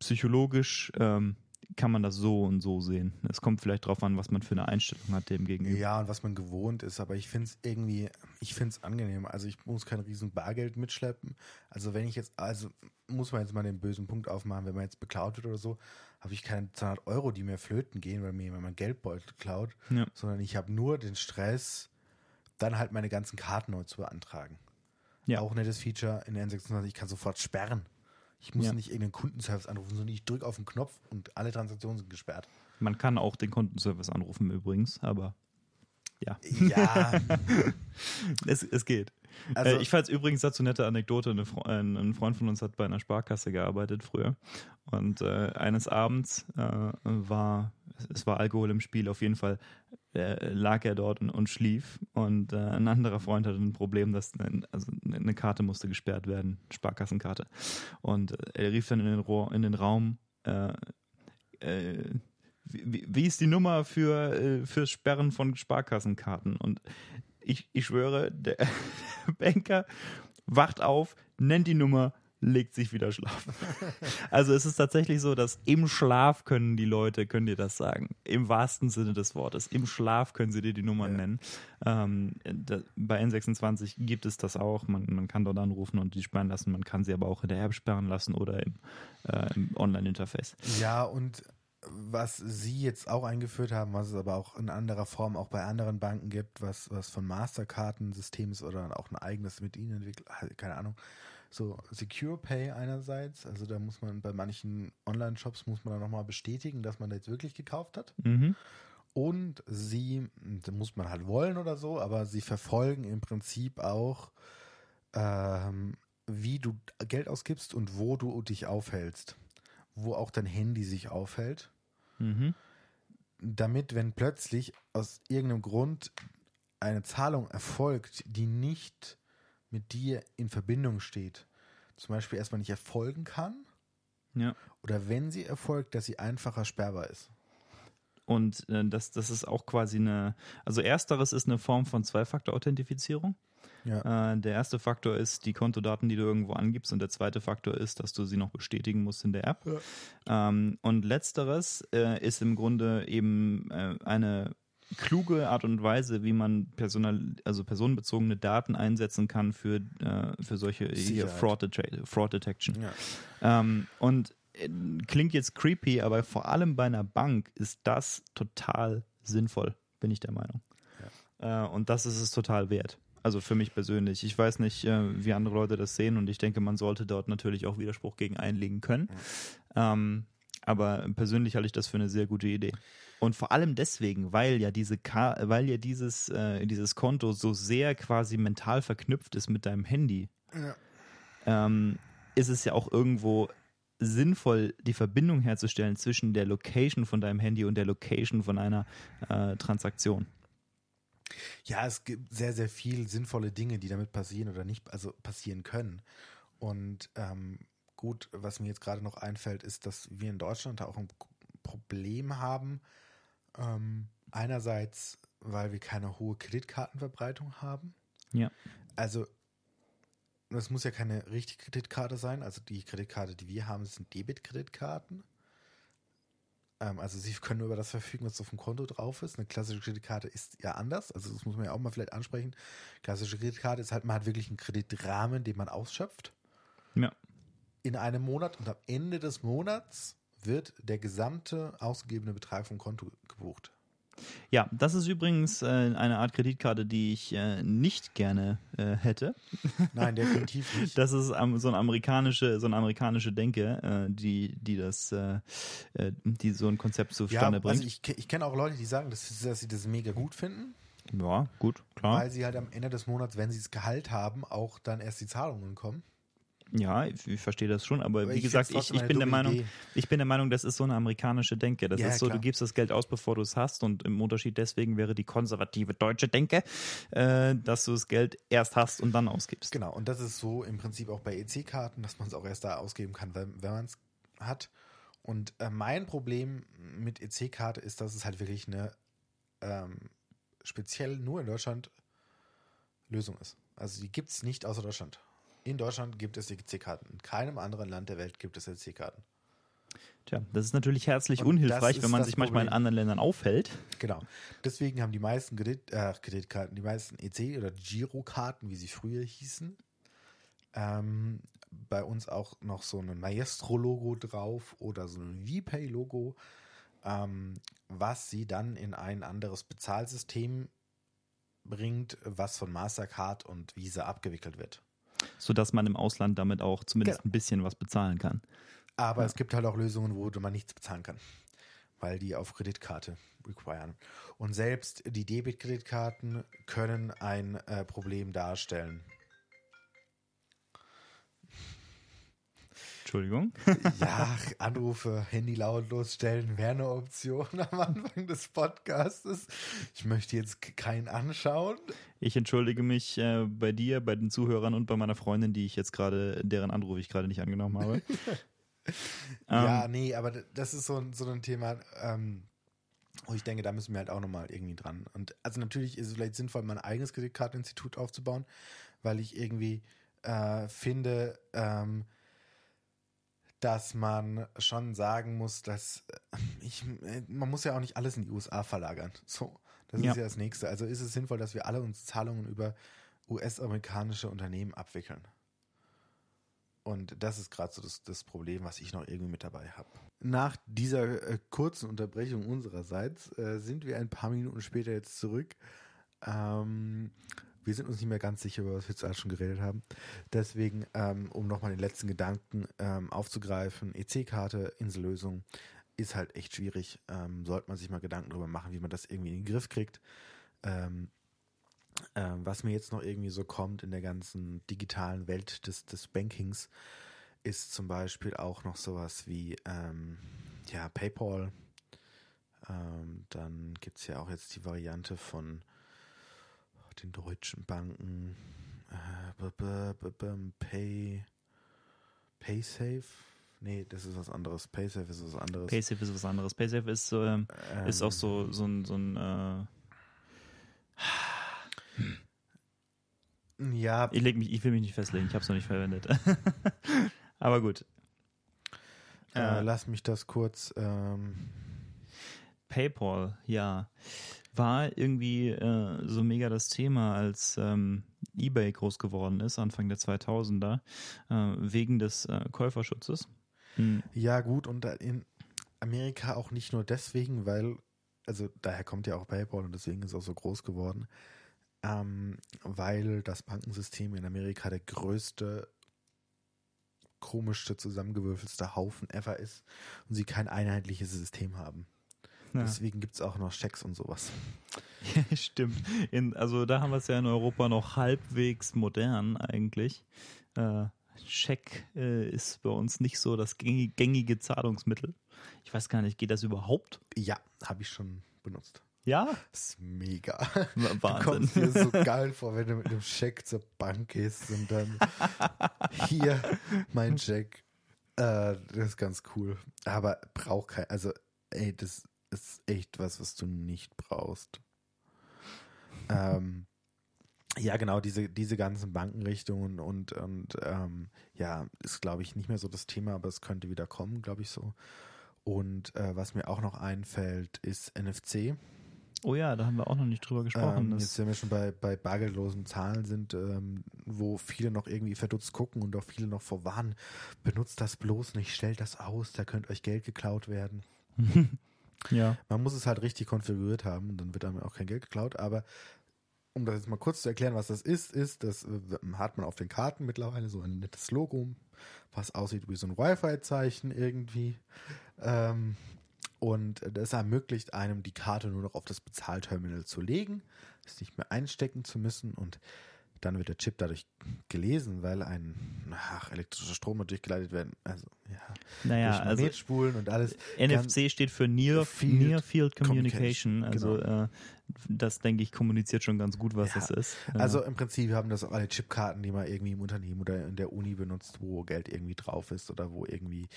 psychologisch ähm, kann man das so und so sehen. Es kommt vielleicht drauf an, was man für eine Einstellung hat dem gegenüber. Ja, und was man gewohnt ist, aber ich finde es irgendwie, ich finde es angenehm. Also ich muss kein riesen Bargeld mitschleppen. Also wenn ich jetzt, also muss man jetzt mal den bösen Punkt aufmachen, wenn man jetzt beklaut wird oder so, habe ich keine 200 Euro, die mir flöten gehen, weil mir jemand mein Geldbeutel klaut, Ja. sondern ich habe nur den Stress, dann halt meine ganzen Karten neu zu beantragen. Ja. Auch ein nettes Feature in der N26, ich kann sofort sperren. Ich muss Ja. nicht irgendeinen Kundenservice anrufen, sondern ich drücke auf den Knopf und alle Transaktionen sind gesperrt. Man kann auch den Kundenservice anrufen übrigens, aber ja, Ja, es, es geht. Also- äh, ich fand übrigens dazu nette Anekdote. Eine ein, ein Freund von uns hat bei einer Sparkasse gearbeitet früher. Und äh, eines Abends äh, war, es war Alkohol im Spiel, auf jeden Fall äh, lag er dort und, und schlief. Und äh, ein anderer Freund hatte ein Problem, dass ein, also eine Karte musste gesperrt werden, Sparkassenkarte. Und äh, er rief dann in den, Rohr, in den Raum, äh, äh, wie, wie ist die Nummer für äh, fürs Sperren von Sparkassenkarten? Und ich, ich schwöre, der Banker wacht auf, nennt die Nummer, legt sich wieder schlafen. also es ist tatsächlich so, dass im Schlaf können die Leute, können dir das sagen. Im wahrsten Sinne des Wortes. Im Schlaf können sie dir die Nummern ja. nennen. Ähm, da, bei N26 gibt es das auch. Man, man kann dort anrufen und die sperren lassen. Man kann sie aber auch in der App sperren lassen oder im, äh, im Online-Interface. Ja, und was Sie jetzt auch eingeführt haben, was es aber auch in anderer Form auch bei anderen Banken gibt, was, was von Masterkarten-System ist oder auch ein eigenes mit Ihnen entwickelt, keine Ahnung, so Secure Pay einerseits, also da muss man bei manchen Online-Shops muss man dann nochmal bestätigen, dass man da jetzt wirklich gekauft hat. Mhm. Und sie, da muss man halt wollen oder so, aber sie verfolgen im Prinzip auch, ähm, wie du Geld ausgibst und wo du dich aufhältst. Wo auch dein Handy sich aufhält. Mhm. Damit, wenn plötzlich aus irgendeinem Grund eine Zahlung erfolgt, die nicht mit dir in Verbindung steht, zum Beispiel erstmal nicht erfolgen kann. Ja. Oder wenn sie erfolgt, dass sie einfacher sperrbar ist. Und äh, das, das ist auch quasi eine, also ersteres ist eine Form von Zwei-Faktor-Authentifizierung. Ja. Äh, der erste Faktor ist die Kontodaten, die du irgendwo angibst, und der zweite Faktor ist, dass du sie noch bestätigen musst in der App. Ja. Ähm, und letzteres äh, ist im Grunde eben äh, eine kluge Art und Weise, wie man personal, also personenbezogene Daten einsetzen kann für, äh, für solche hier Fraud, Fraud Detection. Ja. Ähm, und äh, klingt jetzt creepy, aber vor allem bei einer Bank ist das total sinnvoll, bin ich der Meinung. Ja. Äh, und das ist es total wert. Also für mich persönlich. Ich weiß nicht, äh, wie andere Leute das sehen und ich denke, man sollte dort natürlich auch Widerspruch gegen einlegen können. Ja. Ähm, aber persönlich halte ich das für eine sehr gute Idee. Und vor allem deswegen, weil ja diese Ka weil ja dieses, äh, dieses Konto so sehr quasi mental verknüpft ist mit deinem Handy, ja. ähm, ist es ja auch irgendwo sinnvoll, die Verbindung herzustellen zwischen der Location von deinem Handy und der Location von einer äh, Transaktion. Ja, es gibt sehr, sehr viel sinnvolle Dinge, die damit passieren oder nicht, also passieren können. Und ähm, gut, was mir jetzt gerade noch einfällt, ist, dass wir in Deutschland auch ein Problem haben, ähm, einerseits, weil wir keine hohe Kreditkartenverbreitung haben. Ja. Also, das muss ja keine richtige Kreditkarte sein. Also, die Kreditkarte, die wir haben, sind Debit-Kreditkarten. Ähm, also, sie können nur über das verfügen, was auf dem Konto drauf ist. Eine klassische Kreditkarte ist ja anders. Also, das muss man ja auch mal vielleicht ansprechen. Klassische Kreditkarte ist halt, man hat wirklich einen Kreditrahmen, den man ausschöpft. Ja. In einem Monat und am Ende des Monats wird der gesamte ausgegebene Betrag vom Konto gebucht. Ja, das ist übrigens äh, eine Art Kreditkarte, die ich äh, nicht gerne äh, hätte. Nein, definitiv nicht. Das ist ähm, so eine amerikanische, so eine amerikanische Denke, äh, die, die das, äh, äh, die so ein Konzept zustande ja, bringt. Also ich, ich kenne auch Leute, die sagen, dass, dass sie das mega gut finden. Ja, gut, klar. Weil sie halt am Ende des Monats, wenn sie das Gehalt haben, auch dann erst die Zahlungen kommen. Ja, ich, ich, verstehe das schon, aber, aber wie gesagt, ich, ich bin der Meinung, Idee. ich bin der Meinung, das ist so eine amerikanische Denke. Das ja, ist so, klar. du gibst das Geld aus, bevor du es hast, und im Unterschied deswegen wäre die konservative deutsche Denke, äh, dass du das Geld erst hast und dann ausgibst. Genau, und das ist so im Prinzip auch bei EC-Karten, dass man es auch erst da ausgeben kann, wenn, wenn man es hat. Und äh, mein Problem mit EC-Karte ist, dass es halt wirklich eine ähm, speziell nur in Deutschland Lösung ist. Also die gibt es nicht außer Deutschland. In Deutschland gibt es EC-Karten. In keinem anderen Land der Welt gibt es EC-Karten. Tja, das ist natürlich herzlich Und unhilfreich, wenn man sich manchmal Problem. in anderen Ländern aufhält. Genau. Deswegen haben die meisten Kredit, äh, Kreditkarten, die meisten EC- oder Girokarten, wie sie früher hießen, ähm, bei uns auch noch so ein Maestro-Logo drauf oder so ein VPay-Logo, ähm, was sie dann in ein anderes Bezahlsystem bringt, was von Mastercard und Visa abgewickelt wird sodass man im Ausland damit auch zumindest genau. ein bisschen was bezahlen kann. Aber ja. es gibt halt auch Lösungen, wo man nichts bezahlen kann, weil die auf Kreditkarte requiren. Und selbst die Debit-Kreditkarten können ein äh, Problem darstellen. Entschuldigung. Ja, Anrufe, Handy lautlos stellen wäre eine Option am Anfang des Podcasts. Ich möchte jetzt keinen anschauen. Ich entschuldige mich äh, bei dir, bei den Zuhörern und bei meiner Freundin, die ich jetzt gerade, deren Anruf ich gerade nicht angenommen habe. ja, ähm, nee, aber das ist so, ein, so ein Thema, ähm, und ich denke, da müssen wir halt auch nochmal irgendwie dran. Und also natürlich ist es vielleicht sinnvoll, mein eigenes Kreditkarteninstitut aufzubauen, weil ich irgendwie äh, finde, ähm, dass man schon sagen muss, dass äh, ich, äh, man muss ja auch nicht alles in die USA verlagern. So, das Ja. ist ja das Nächste. Also ist es sinnvoll, dass wir alle uns Zahlungen über US-amerikanische Unternehmen abwickeln. Und das ist gerade so das, das Problem, was ich noch irgendwie mit dabei habe. Nach dieser äh, kurzen Unterbrechung unsererseits äh, sind wir ein paar Minuten später jetzt zurück. Ähm, wir sind uns nicht mehr ganz sicher, über was wir jetzt alles schon geredet haben. Deswegen, ähm, um nochmal den letzten Gedanken ähm, aufzugreifen, EC-Karte, Insellösung ist halt echt schwierig. Ähm, sollte man sich mal Gedanken darüber machen, wie man das irgendwie in den Griff kriegt. Ähm, ähm, was mir jetzt noch irgendwie so kommt in der ganzen digitalen Welt des, des Bankings, ist zum Beispiel auch noch sowas wie ähm, ja, PayPal. Ähm, dann gibt es ja auch jetzt die Variante von den deutschen Banken. Äh, Pay, PaySafe? Nee, das ist was anderes. PaySafe ist was anderes. PaySafe ist was anderes. PaySafe ist, ähm, ist auch so, so ein, so ein äh, Ja, ich, leg mich, ich will mich nicht festlegen, ich habe es noch nicht verwendet. Aber gut. äh, Äh, lass mich das kurz. Ähm, PayPal, ja. War irgendwie äh, so mega das Thema, als ähm, eBay groß geworden ist, Anfang der 2000er, äh, wegen des äh, Käuferschutzes. Hm. Ja, gut, und in Amerika auch nicht nur deswegen, weil, also daher kommt ja auch PayPal und deswegen ist es auch so groß geworden, ähm, weil das Bankensystem in Amerika der größte, komischste, zusammengewürfelste Haufen ever ist und sie kein einheitliches System haben. Ja. Deswegen gibt es auch noch Schecks und sowas. Stimmt. In, also da haben wir es ja in Europa noch halbwegs modern eigentlich. Äh, Scheck äh, ist bei uns nicht so das gängige, Zahlungsmittel. Ich weiß gar nicht, geht das überhaupt? Ja, habe ich schon benutzt. Ja? Das ist mega. W- Du Wahnsinn. kommst dir so geil vor, wenn du mit einem Scheck zur Bank gehst und dann hier mein Scheck. Äh, das ist ganz cool. Aber braucht kein, also ey, das ist echt was, was du nicht brauchst. Ähm, ja, genau, diese, diese ganzen Bankenrichtungen und, und ähm, ja, ist, glaube ich, nicht mehr so das Thema, aber es könnte wieder kommen, glaube ich so. Und äh, was mir auch noch einfällt, ist NFC. Oh ja, da haben wir auch noch nicht drüber gesprochen. Ähm, jetzt, wenn wir schon bei, bei bargeldlosen Zahlen sind, ähm, wo viele noch irgendwie verdutzt gucken und auch viele noch vorwarnen, benutzt das bloß nicht, stellt das aus, da könnte euch Geld geklaut werden. ja. Man muss es halt richtig konfiguriert haben dann wird einem auch kein Geld geklaut, aber um das jetzt mal kurz zu erklären, was das ist, ist, das äh, hat man auf den Karten mittlerweile so ein nettes Logo, was aussieht wie so ein Wi-Fi-Zeichen irgendwie. Ähm, und das ermöglicht einem, die Karte nur noch auf das Bezahlterminal zu legen, es nicht mehr einstecken zu müssen und dann wird der Chip dadurch gelesen, weil ein ach, elektrischer Strom natürlich geleitet werden. Also ja, Naja, durch also Magnetspulen und alles. NFC steht für Near Field Near Field Communication. Communication, genau. Also äh, das, denke ich, kommuniziert schon ganz gut, was Ja, das ist. Äh, Also im Prinzip haben das auch alle Chipkarten, die man irgendwie im Unternehmen oder in der Uni benutzt, wo Geld irgendwie drauf ist oder wo irgendwie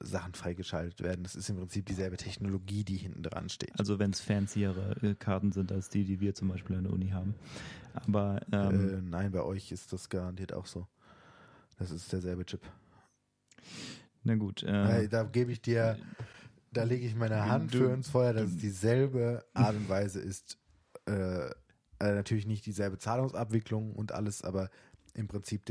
Sachen freigeschaltet werden. Das ist im Prinzip dieselbe Technologie, die hinten dran steht. Also wenn es fanciere äh, Karten sind als die, die wir zum Beispiel an der Uni haben. Aber ähm, äh, nein, bei euch ist das garantiert auch so. Das ist derselbe Chip. na gut. Äh, da gebe ich dir, da lege ich meine Hand für ins Feuer, dass es dieselbe Art und Weise ist. Äh, äh, natürlich nicht dieselbe Zahlungsabwicklung und alles, aber im Prinzip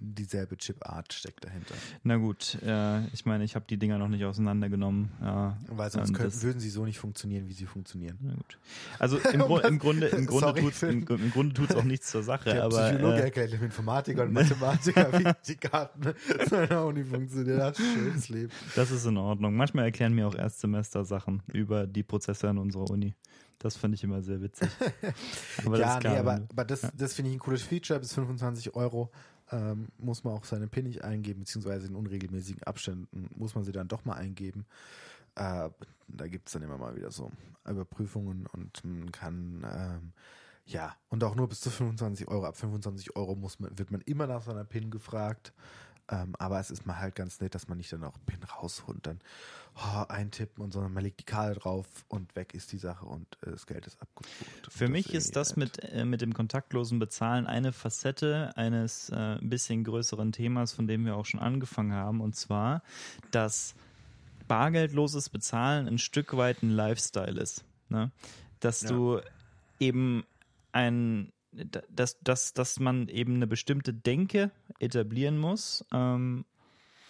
dieselbe Chipart steckt dahinter. na gut. Äh, ich meine, ich habe die Dinger noch nicht auseinandergenommen. Ja, Weil sonst könnten, das- würden sie so nicht funktionieren, wie sie funktionieren. Na gut. Also im, Gru im Grunde, im Grunde Sorry tut's, im, im Grunde tut's auch nichts zur Sache. Der aber Psychologe äh, erklärt dem Informatiker und Mathematiker, wie die Karten seiner Uni funktionieren. Das ist ein schönes Leben. das ist in Ordnung. Manchmal erklären mir auch Erstsemester Sachen über die Prozesse an unserer Uni. Das fand ich immer sehr witzig. Aber das ja, klar, nee, aber, aber das, das finde ich ein cooles Feature. Bis 25 Euro ähm, muss man auch seine PIN nicht eingeben, beziehungsweise in unregelmäßigen Abständen muss man sie dann doch mal eingeben. Äh, da gibt es dann immer mal wieder so Überprüfungen und man kann, ähm, ja, und auch nur bis zu 25 Euro. Ab 25 Euro muss man, wird man immer nach seiner PIN gefragt. Ähm, aber es ist mal halt ganz nett, dass man nicht dann auch PIN rausholt dann oh, eintippen und sondern man legt die Karte drauf und weg ist die Sache und äh, das Geld ist abgebucht. Für mich ist das mit, äh, mit dem kontaktlosen Bezahlen eine Facette eines äh, ein bisschen größeren Themas, von dem wir auch schon angefangen haben, und zwar, dass bargeldloses Bezahlen ein Stück weit ein Lifestyle ist. Ne? Dass ja. du eben ein dass, dass, dass man eben eine bestimmte Denke etablieren muss, ähm,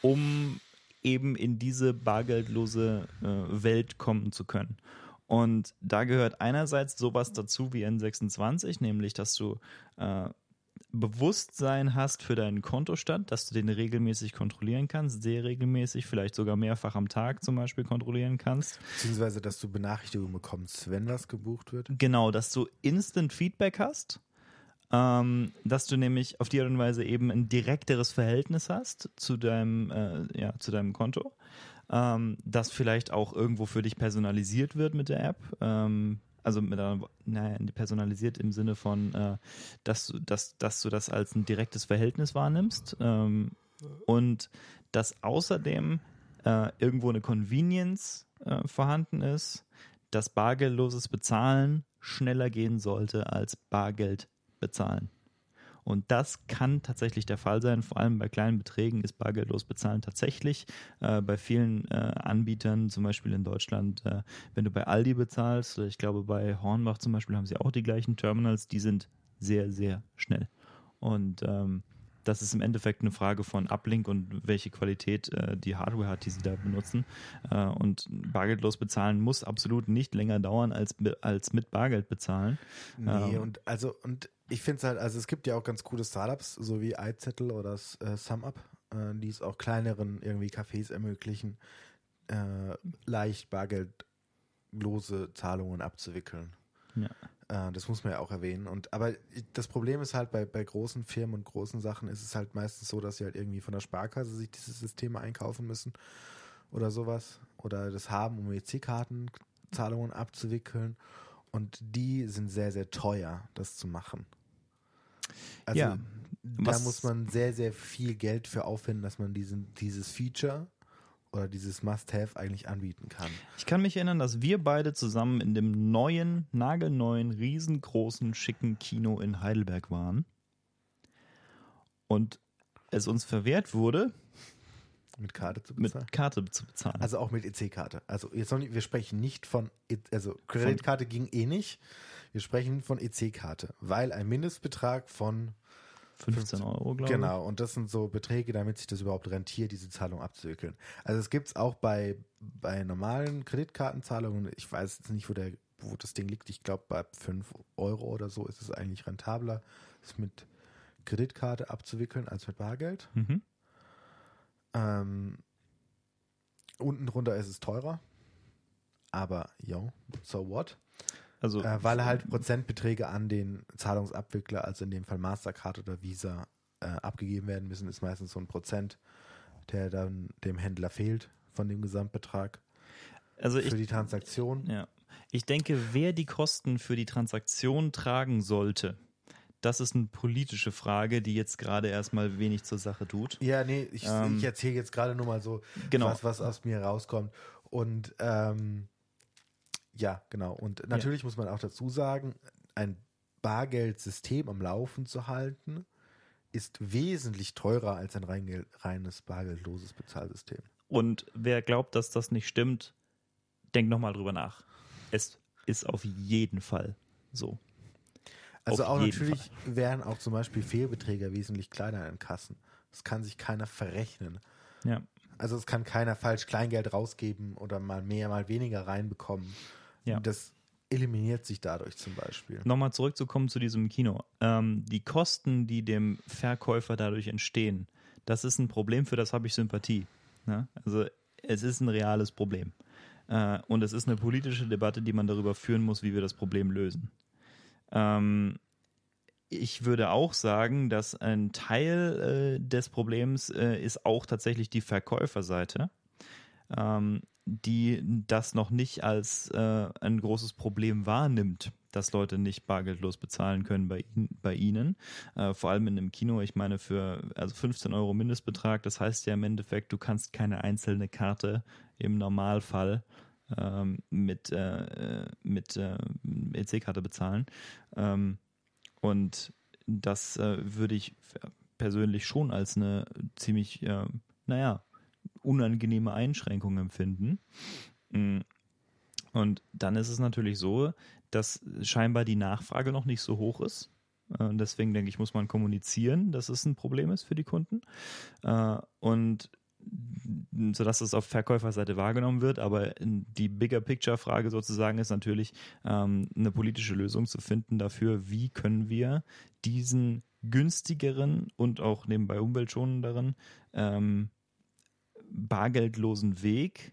um eben in diese bargeldlose äh, Welt kommen zu können. Und da gehört einerseits sowas dazu wie N26, nämlich dass du äh, Bewusstsein hast für deinen Kontostand, dass du den regelmäßig kontrollieren kannst, sehr regelmäßig, vielleicht sogar mehrfach am Tag zum Beispiel kontrollieren kannst. Beziehungsweise, dass du Benachrichtigungen bekommst, wenn was gebucht wird. Genau, dass du Instant Feedback hast ähm, dass du nämlich auf die Art und Weise eben ein direkteres Verhältnis hast zu deinem, äh, ja, zu deinem Konto, ähm, das vielleicht auch irgendwo für dich personalisiert wird mit der App. Ähm, also mit einer, naja, personalisiert im Sinne von, äh, dass, du, dass, dass du das als ein direktes Verhältnis wahrnimmst ähm, und dass außerdem äh, irgendwo eine Convenience äh, vorhanden ist, dass bargeldloses Bezahlen schneller gehen sollte als Bargeld bezahlen. Und das kann tatsächlich der Fall sein. Vor allem bei kleinen Beträgen ist bargeldlos bezahlen tatsächlich. Äh, bei vielen äh, Anbietern, zum Beispiel in Deutschland, äh, wenn du bei Aldi bezahlst, ich glaube bei Hornbach zum Beispiel haben sie auch die gleichen Terminals, die sind sehr, sehr schnell. Und ähm, das ist im Endeffekt eine Frage von Uplink und welche Qualität äh, die Hardware hat, die sie da benutzen. Äh, und bargeldlos bezahlen muss absolut nicht länger dauern als, als mit Bargeld bezahlen. Nee, ähm, und also, und ich finde es halt, also es gibt ja auch ganz coole Startups, so wie iZettel oder äh, SumUp, äh, die es auch kleineren irgendwie Cafés ermöglichen, äh, leicht bargeldlose Zahlungen abzuwickeln. Ja. Äh, das muss man ja auch erwähnen. Und aber das Problem ist halt bei, bei großen Firmen und großen Sachen ist es halt meistens so, dass sie halt irgendwie von der Sparkasse sich diese Systeme einkaufen müssen oder sowas. Oder das haben, um EC-Kartenzahlungen abzuwickeln. Und die sind sehr, sehr teuer, das zu machen. Also ja, da muss man sehr, sehr viel Geld für aufwenden, dass man diesen, dieses Feature oder dieses Must-Have eigentlich anbieten kann. Ich kann mich erinnern, dass wir beide zusammen in dem neuen, nagelneuen, riesengroßen, schicken Kino in Heidelberg waren und es uns verwehrt wurde, mit Karte zu bezahlen. Mit Karte zu bezahlen. Also auch mit EC-Karte. Also jetzt noch nicht, wir sprechen nicht von, e also Kreditkarte ging eh nicht. Wir sprechen von EC-Karte, weil ein Mindestbetrag von 15 Euro, glaube ich. Genau, und das sind so Beträge, damit sich das überhaupt rentiert, diese Zahlung abzuwickeln. Also es gibt es auch bei, bei normalen Kreditkartenzahlungen. Ich weiß jetzt nicht, wo, der, wo das Ding liegt. Ich glaube, bei 5 Euro oder so ist es eigentlich rentabler, es mit Kreditkarte abzuwickeln als mit Bargeld. Mhm. Ähm, unten drunter ist es teurer. Aber, yo, so what? Also, äh, weil halt Prozentbeträge an den Zahlungsabwickler, also in dem Fall Mastercard oder Visa, äh, abgegeben werden müssen, ist meistens so ein Prozent, der dann dem Händler fehlt von dem Gesamtbetrag also für ich, die Transaktion. Ja. Ich denke, wer die Kosten für die Transaktion tragen sollte, das ist eine politische Frage, die jetzt gerade erstmal wenig zur Sache tut. Ja, nee, ich, ähm, ich erzähle jetzt gerade nur mal so, genau. was, was aus mir rauskommt. Und ähm, ja, genau. Und natürlich ja. muss man auch dazu sagen, ein Bargeldsystem am Laufen zu halten, ist wesentlich teurer als ein rein, reines bargeldloses Bezahlsystem. Und wer glaubt, dass das nicht stimmt, denkt nochmal drüber nach. Es ist auf jeden Fall so. Also auf auch natürlich Fall. wären auch zum Beispiel Fehlbeträge wesentlich kleiner in Kassen. Das kann sich keiner verrechnen. Ja. Also es kann keiner falsch Kleingeld rausgeben oder mal mehr, mal weniger reinbekommen. Ja. Das eliminiert sich dadurch zum Beispiel. Nochmal zurückzukommen zu diesem Kino. Ähm, die Kosten, die dem Verkäufer dadurch entstehen, das ist ein Problem, für das habe ich Sympathie. Ne? Also es ist ein reales Problem. Äh, und es ist eine politische Debatte, die man darüber führen muss, wie wir das Problem lösen. Ähm, ich würde auch sagen, dass ein Teil äh, des Problems äh, ist auch tatsächlich die Verkäuferseite. Ähm, die das noch nicht als äh, ein großes Problem wahrnimmt, dass Leute nicht bargeldlos bezahlen können bei, bei ihnen. Äh, vor allem in einem Kino, ich meine, für also 15 Euro Mindestbetrag, das heißt ja im Endeffekt, du kannst keine einzelne Karte im Normalfall ähm, mit, äh, mit äh, EC-Karte bezahlen. Ähm, und das äh, würde ich persönlich schon als eine ziemlich, äh, naja, unangenehme Einschränkung empfinden. Mm. Und dann ist es natürlich so, dass scheinbar die Nachfrage noch nicht so hoch ist. Äh, deswegen denke ich, muss man kommunizieren, dass es ein Problem ist für die Kunden. Äh, und sodass es auf Verkäuferseite wahrgenommen wird. Aber die Bigger Picture Frage sozusagen ist natürlich, ähm, eine politische Lösung zu finden dafür, wie können wir diesen günstigeren und auch nebenbei umweltschonenderen ähm, bargeldlosen Weg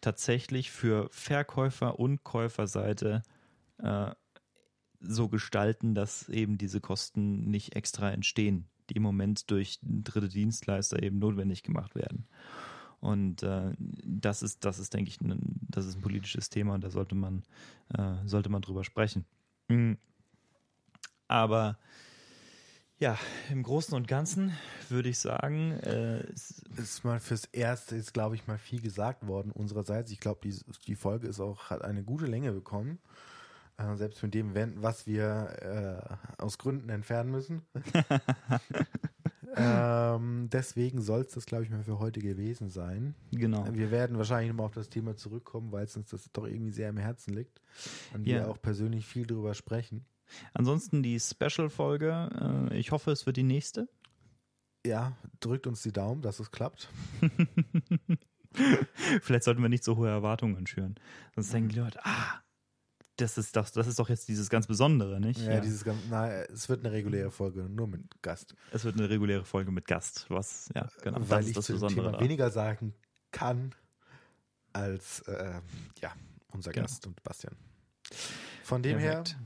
tatsächlich für Verkäufer und Käuferseite äh, so gestalten, dass eben diese Kosten nicht extra entstehen, die im Moment durch dritte Dienstleister eben notwendig gemacht werden. Und äh, das ist, das ist, denke ich, ein, das ist ein politisches Thema und da sollte man, äh, sollte man drüber sprechen. Mhm. Aber ja, im Großen und Ganzen würde ich sagen, äh, ist mal fürs Erste ist, glaube ich, mal viel gesagt worden unsererseits. Ich glaube, die, die Folge ist auch hat eine gute Länge bekommen. Äh, selbst mit dem, was wir äh, aus Gründen entfernen müssen. ähm, deswegen soll es das, glaube ich, mal für heute gewesen sein. Genau. Wir werden wahrscheinlich nochmal auf das Thema zurückkommen, weil es uns das doch irgendwie sehr am Herzen liegt und ja. wir auch persönlich viel darüber sprechen. Ansonsten die Special-Folge. Äh, ich hoffe, es wird die nächste. Ja, drückt uns die Daumen, dass es klappt. Vielleicht sollten wir nicht so hohe Erwartungen schüren. Sonst denken die Leute, ah, das ist, das, das ist doch jetzt dieses ganz Besondere, nicht? Ja, ja. dieses ganz, na, es wird eine reguläre Folge, nur mit Gast. Es wird eine reguläre Folge mit Gast, was, ja, genau. Weil das ich das zu Besondere Thema weniger sagen kann als, äh, ja, unser genau. Gast und Bastian. Von dem Perfekt. her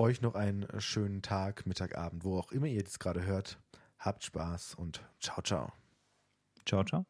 euch noch einen schönen Tag, Mittag, Abend, wo auch immer ihr das gerade hört. Habt Spaß und ciao, ciao. Ciao, ciao.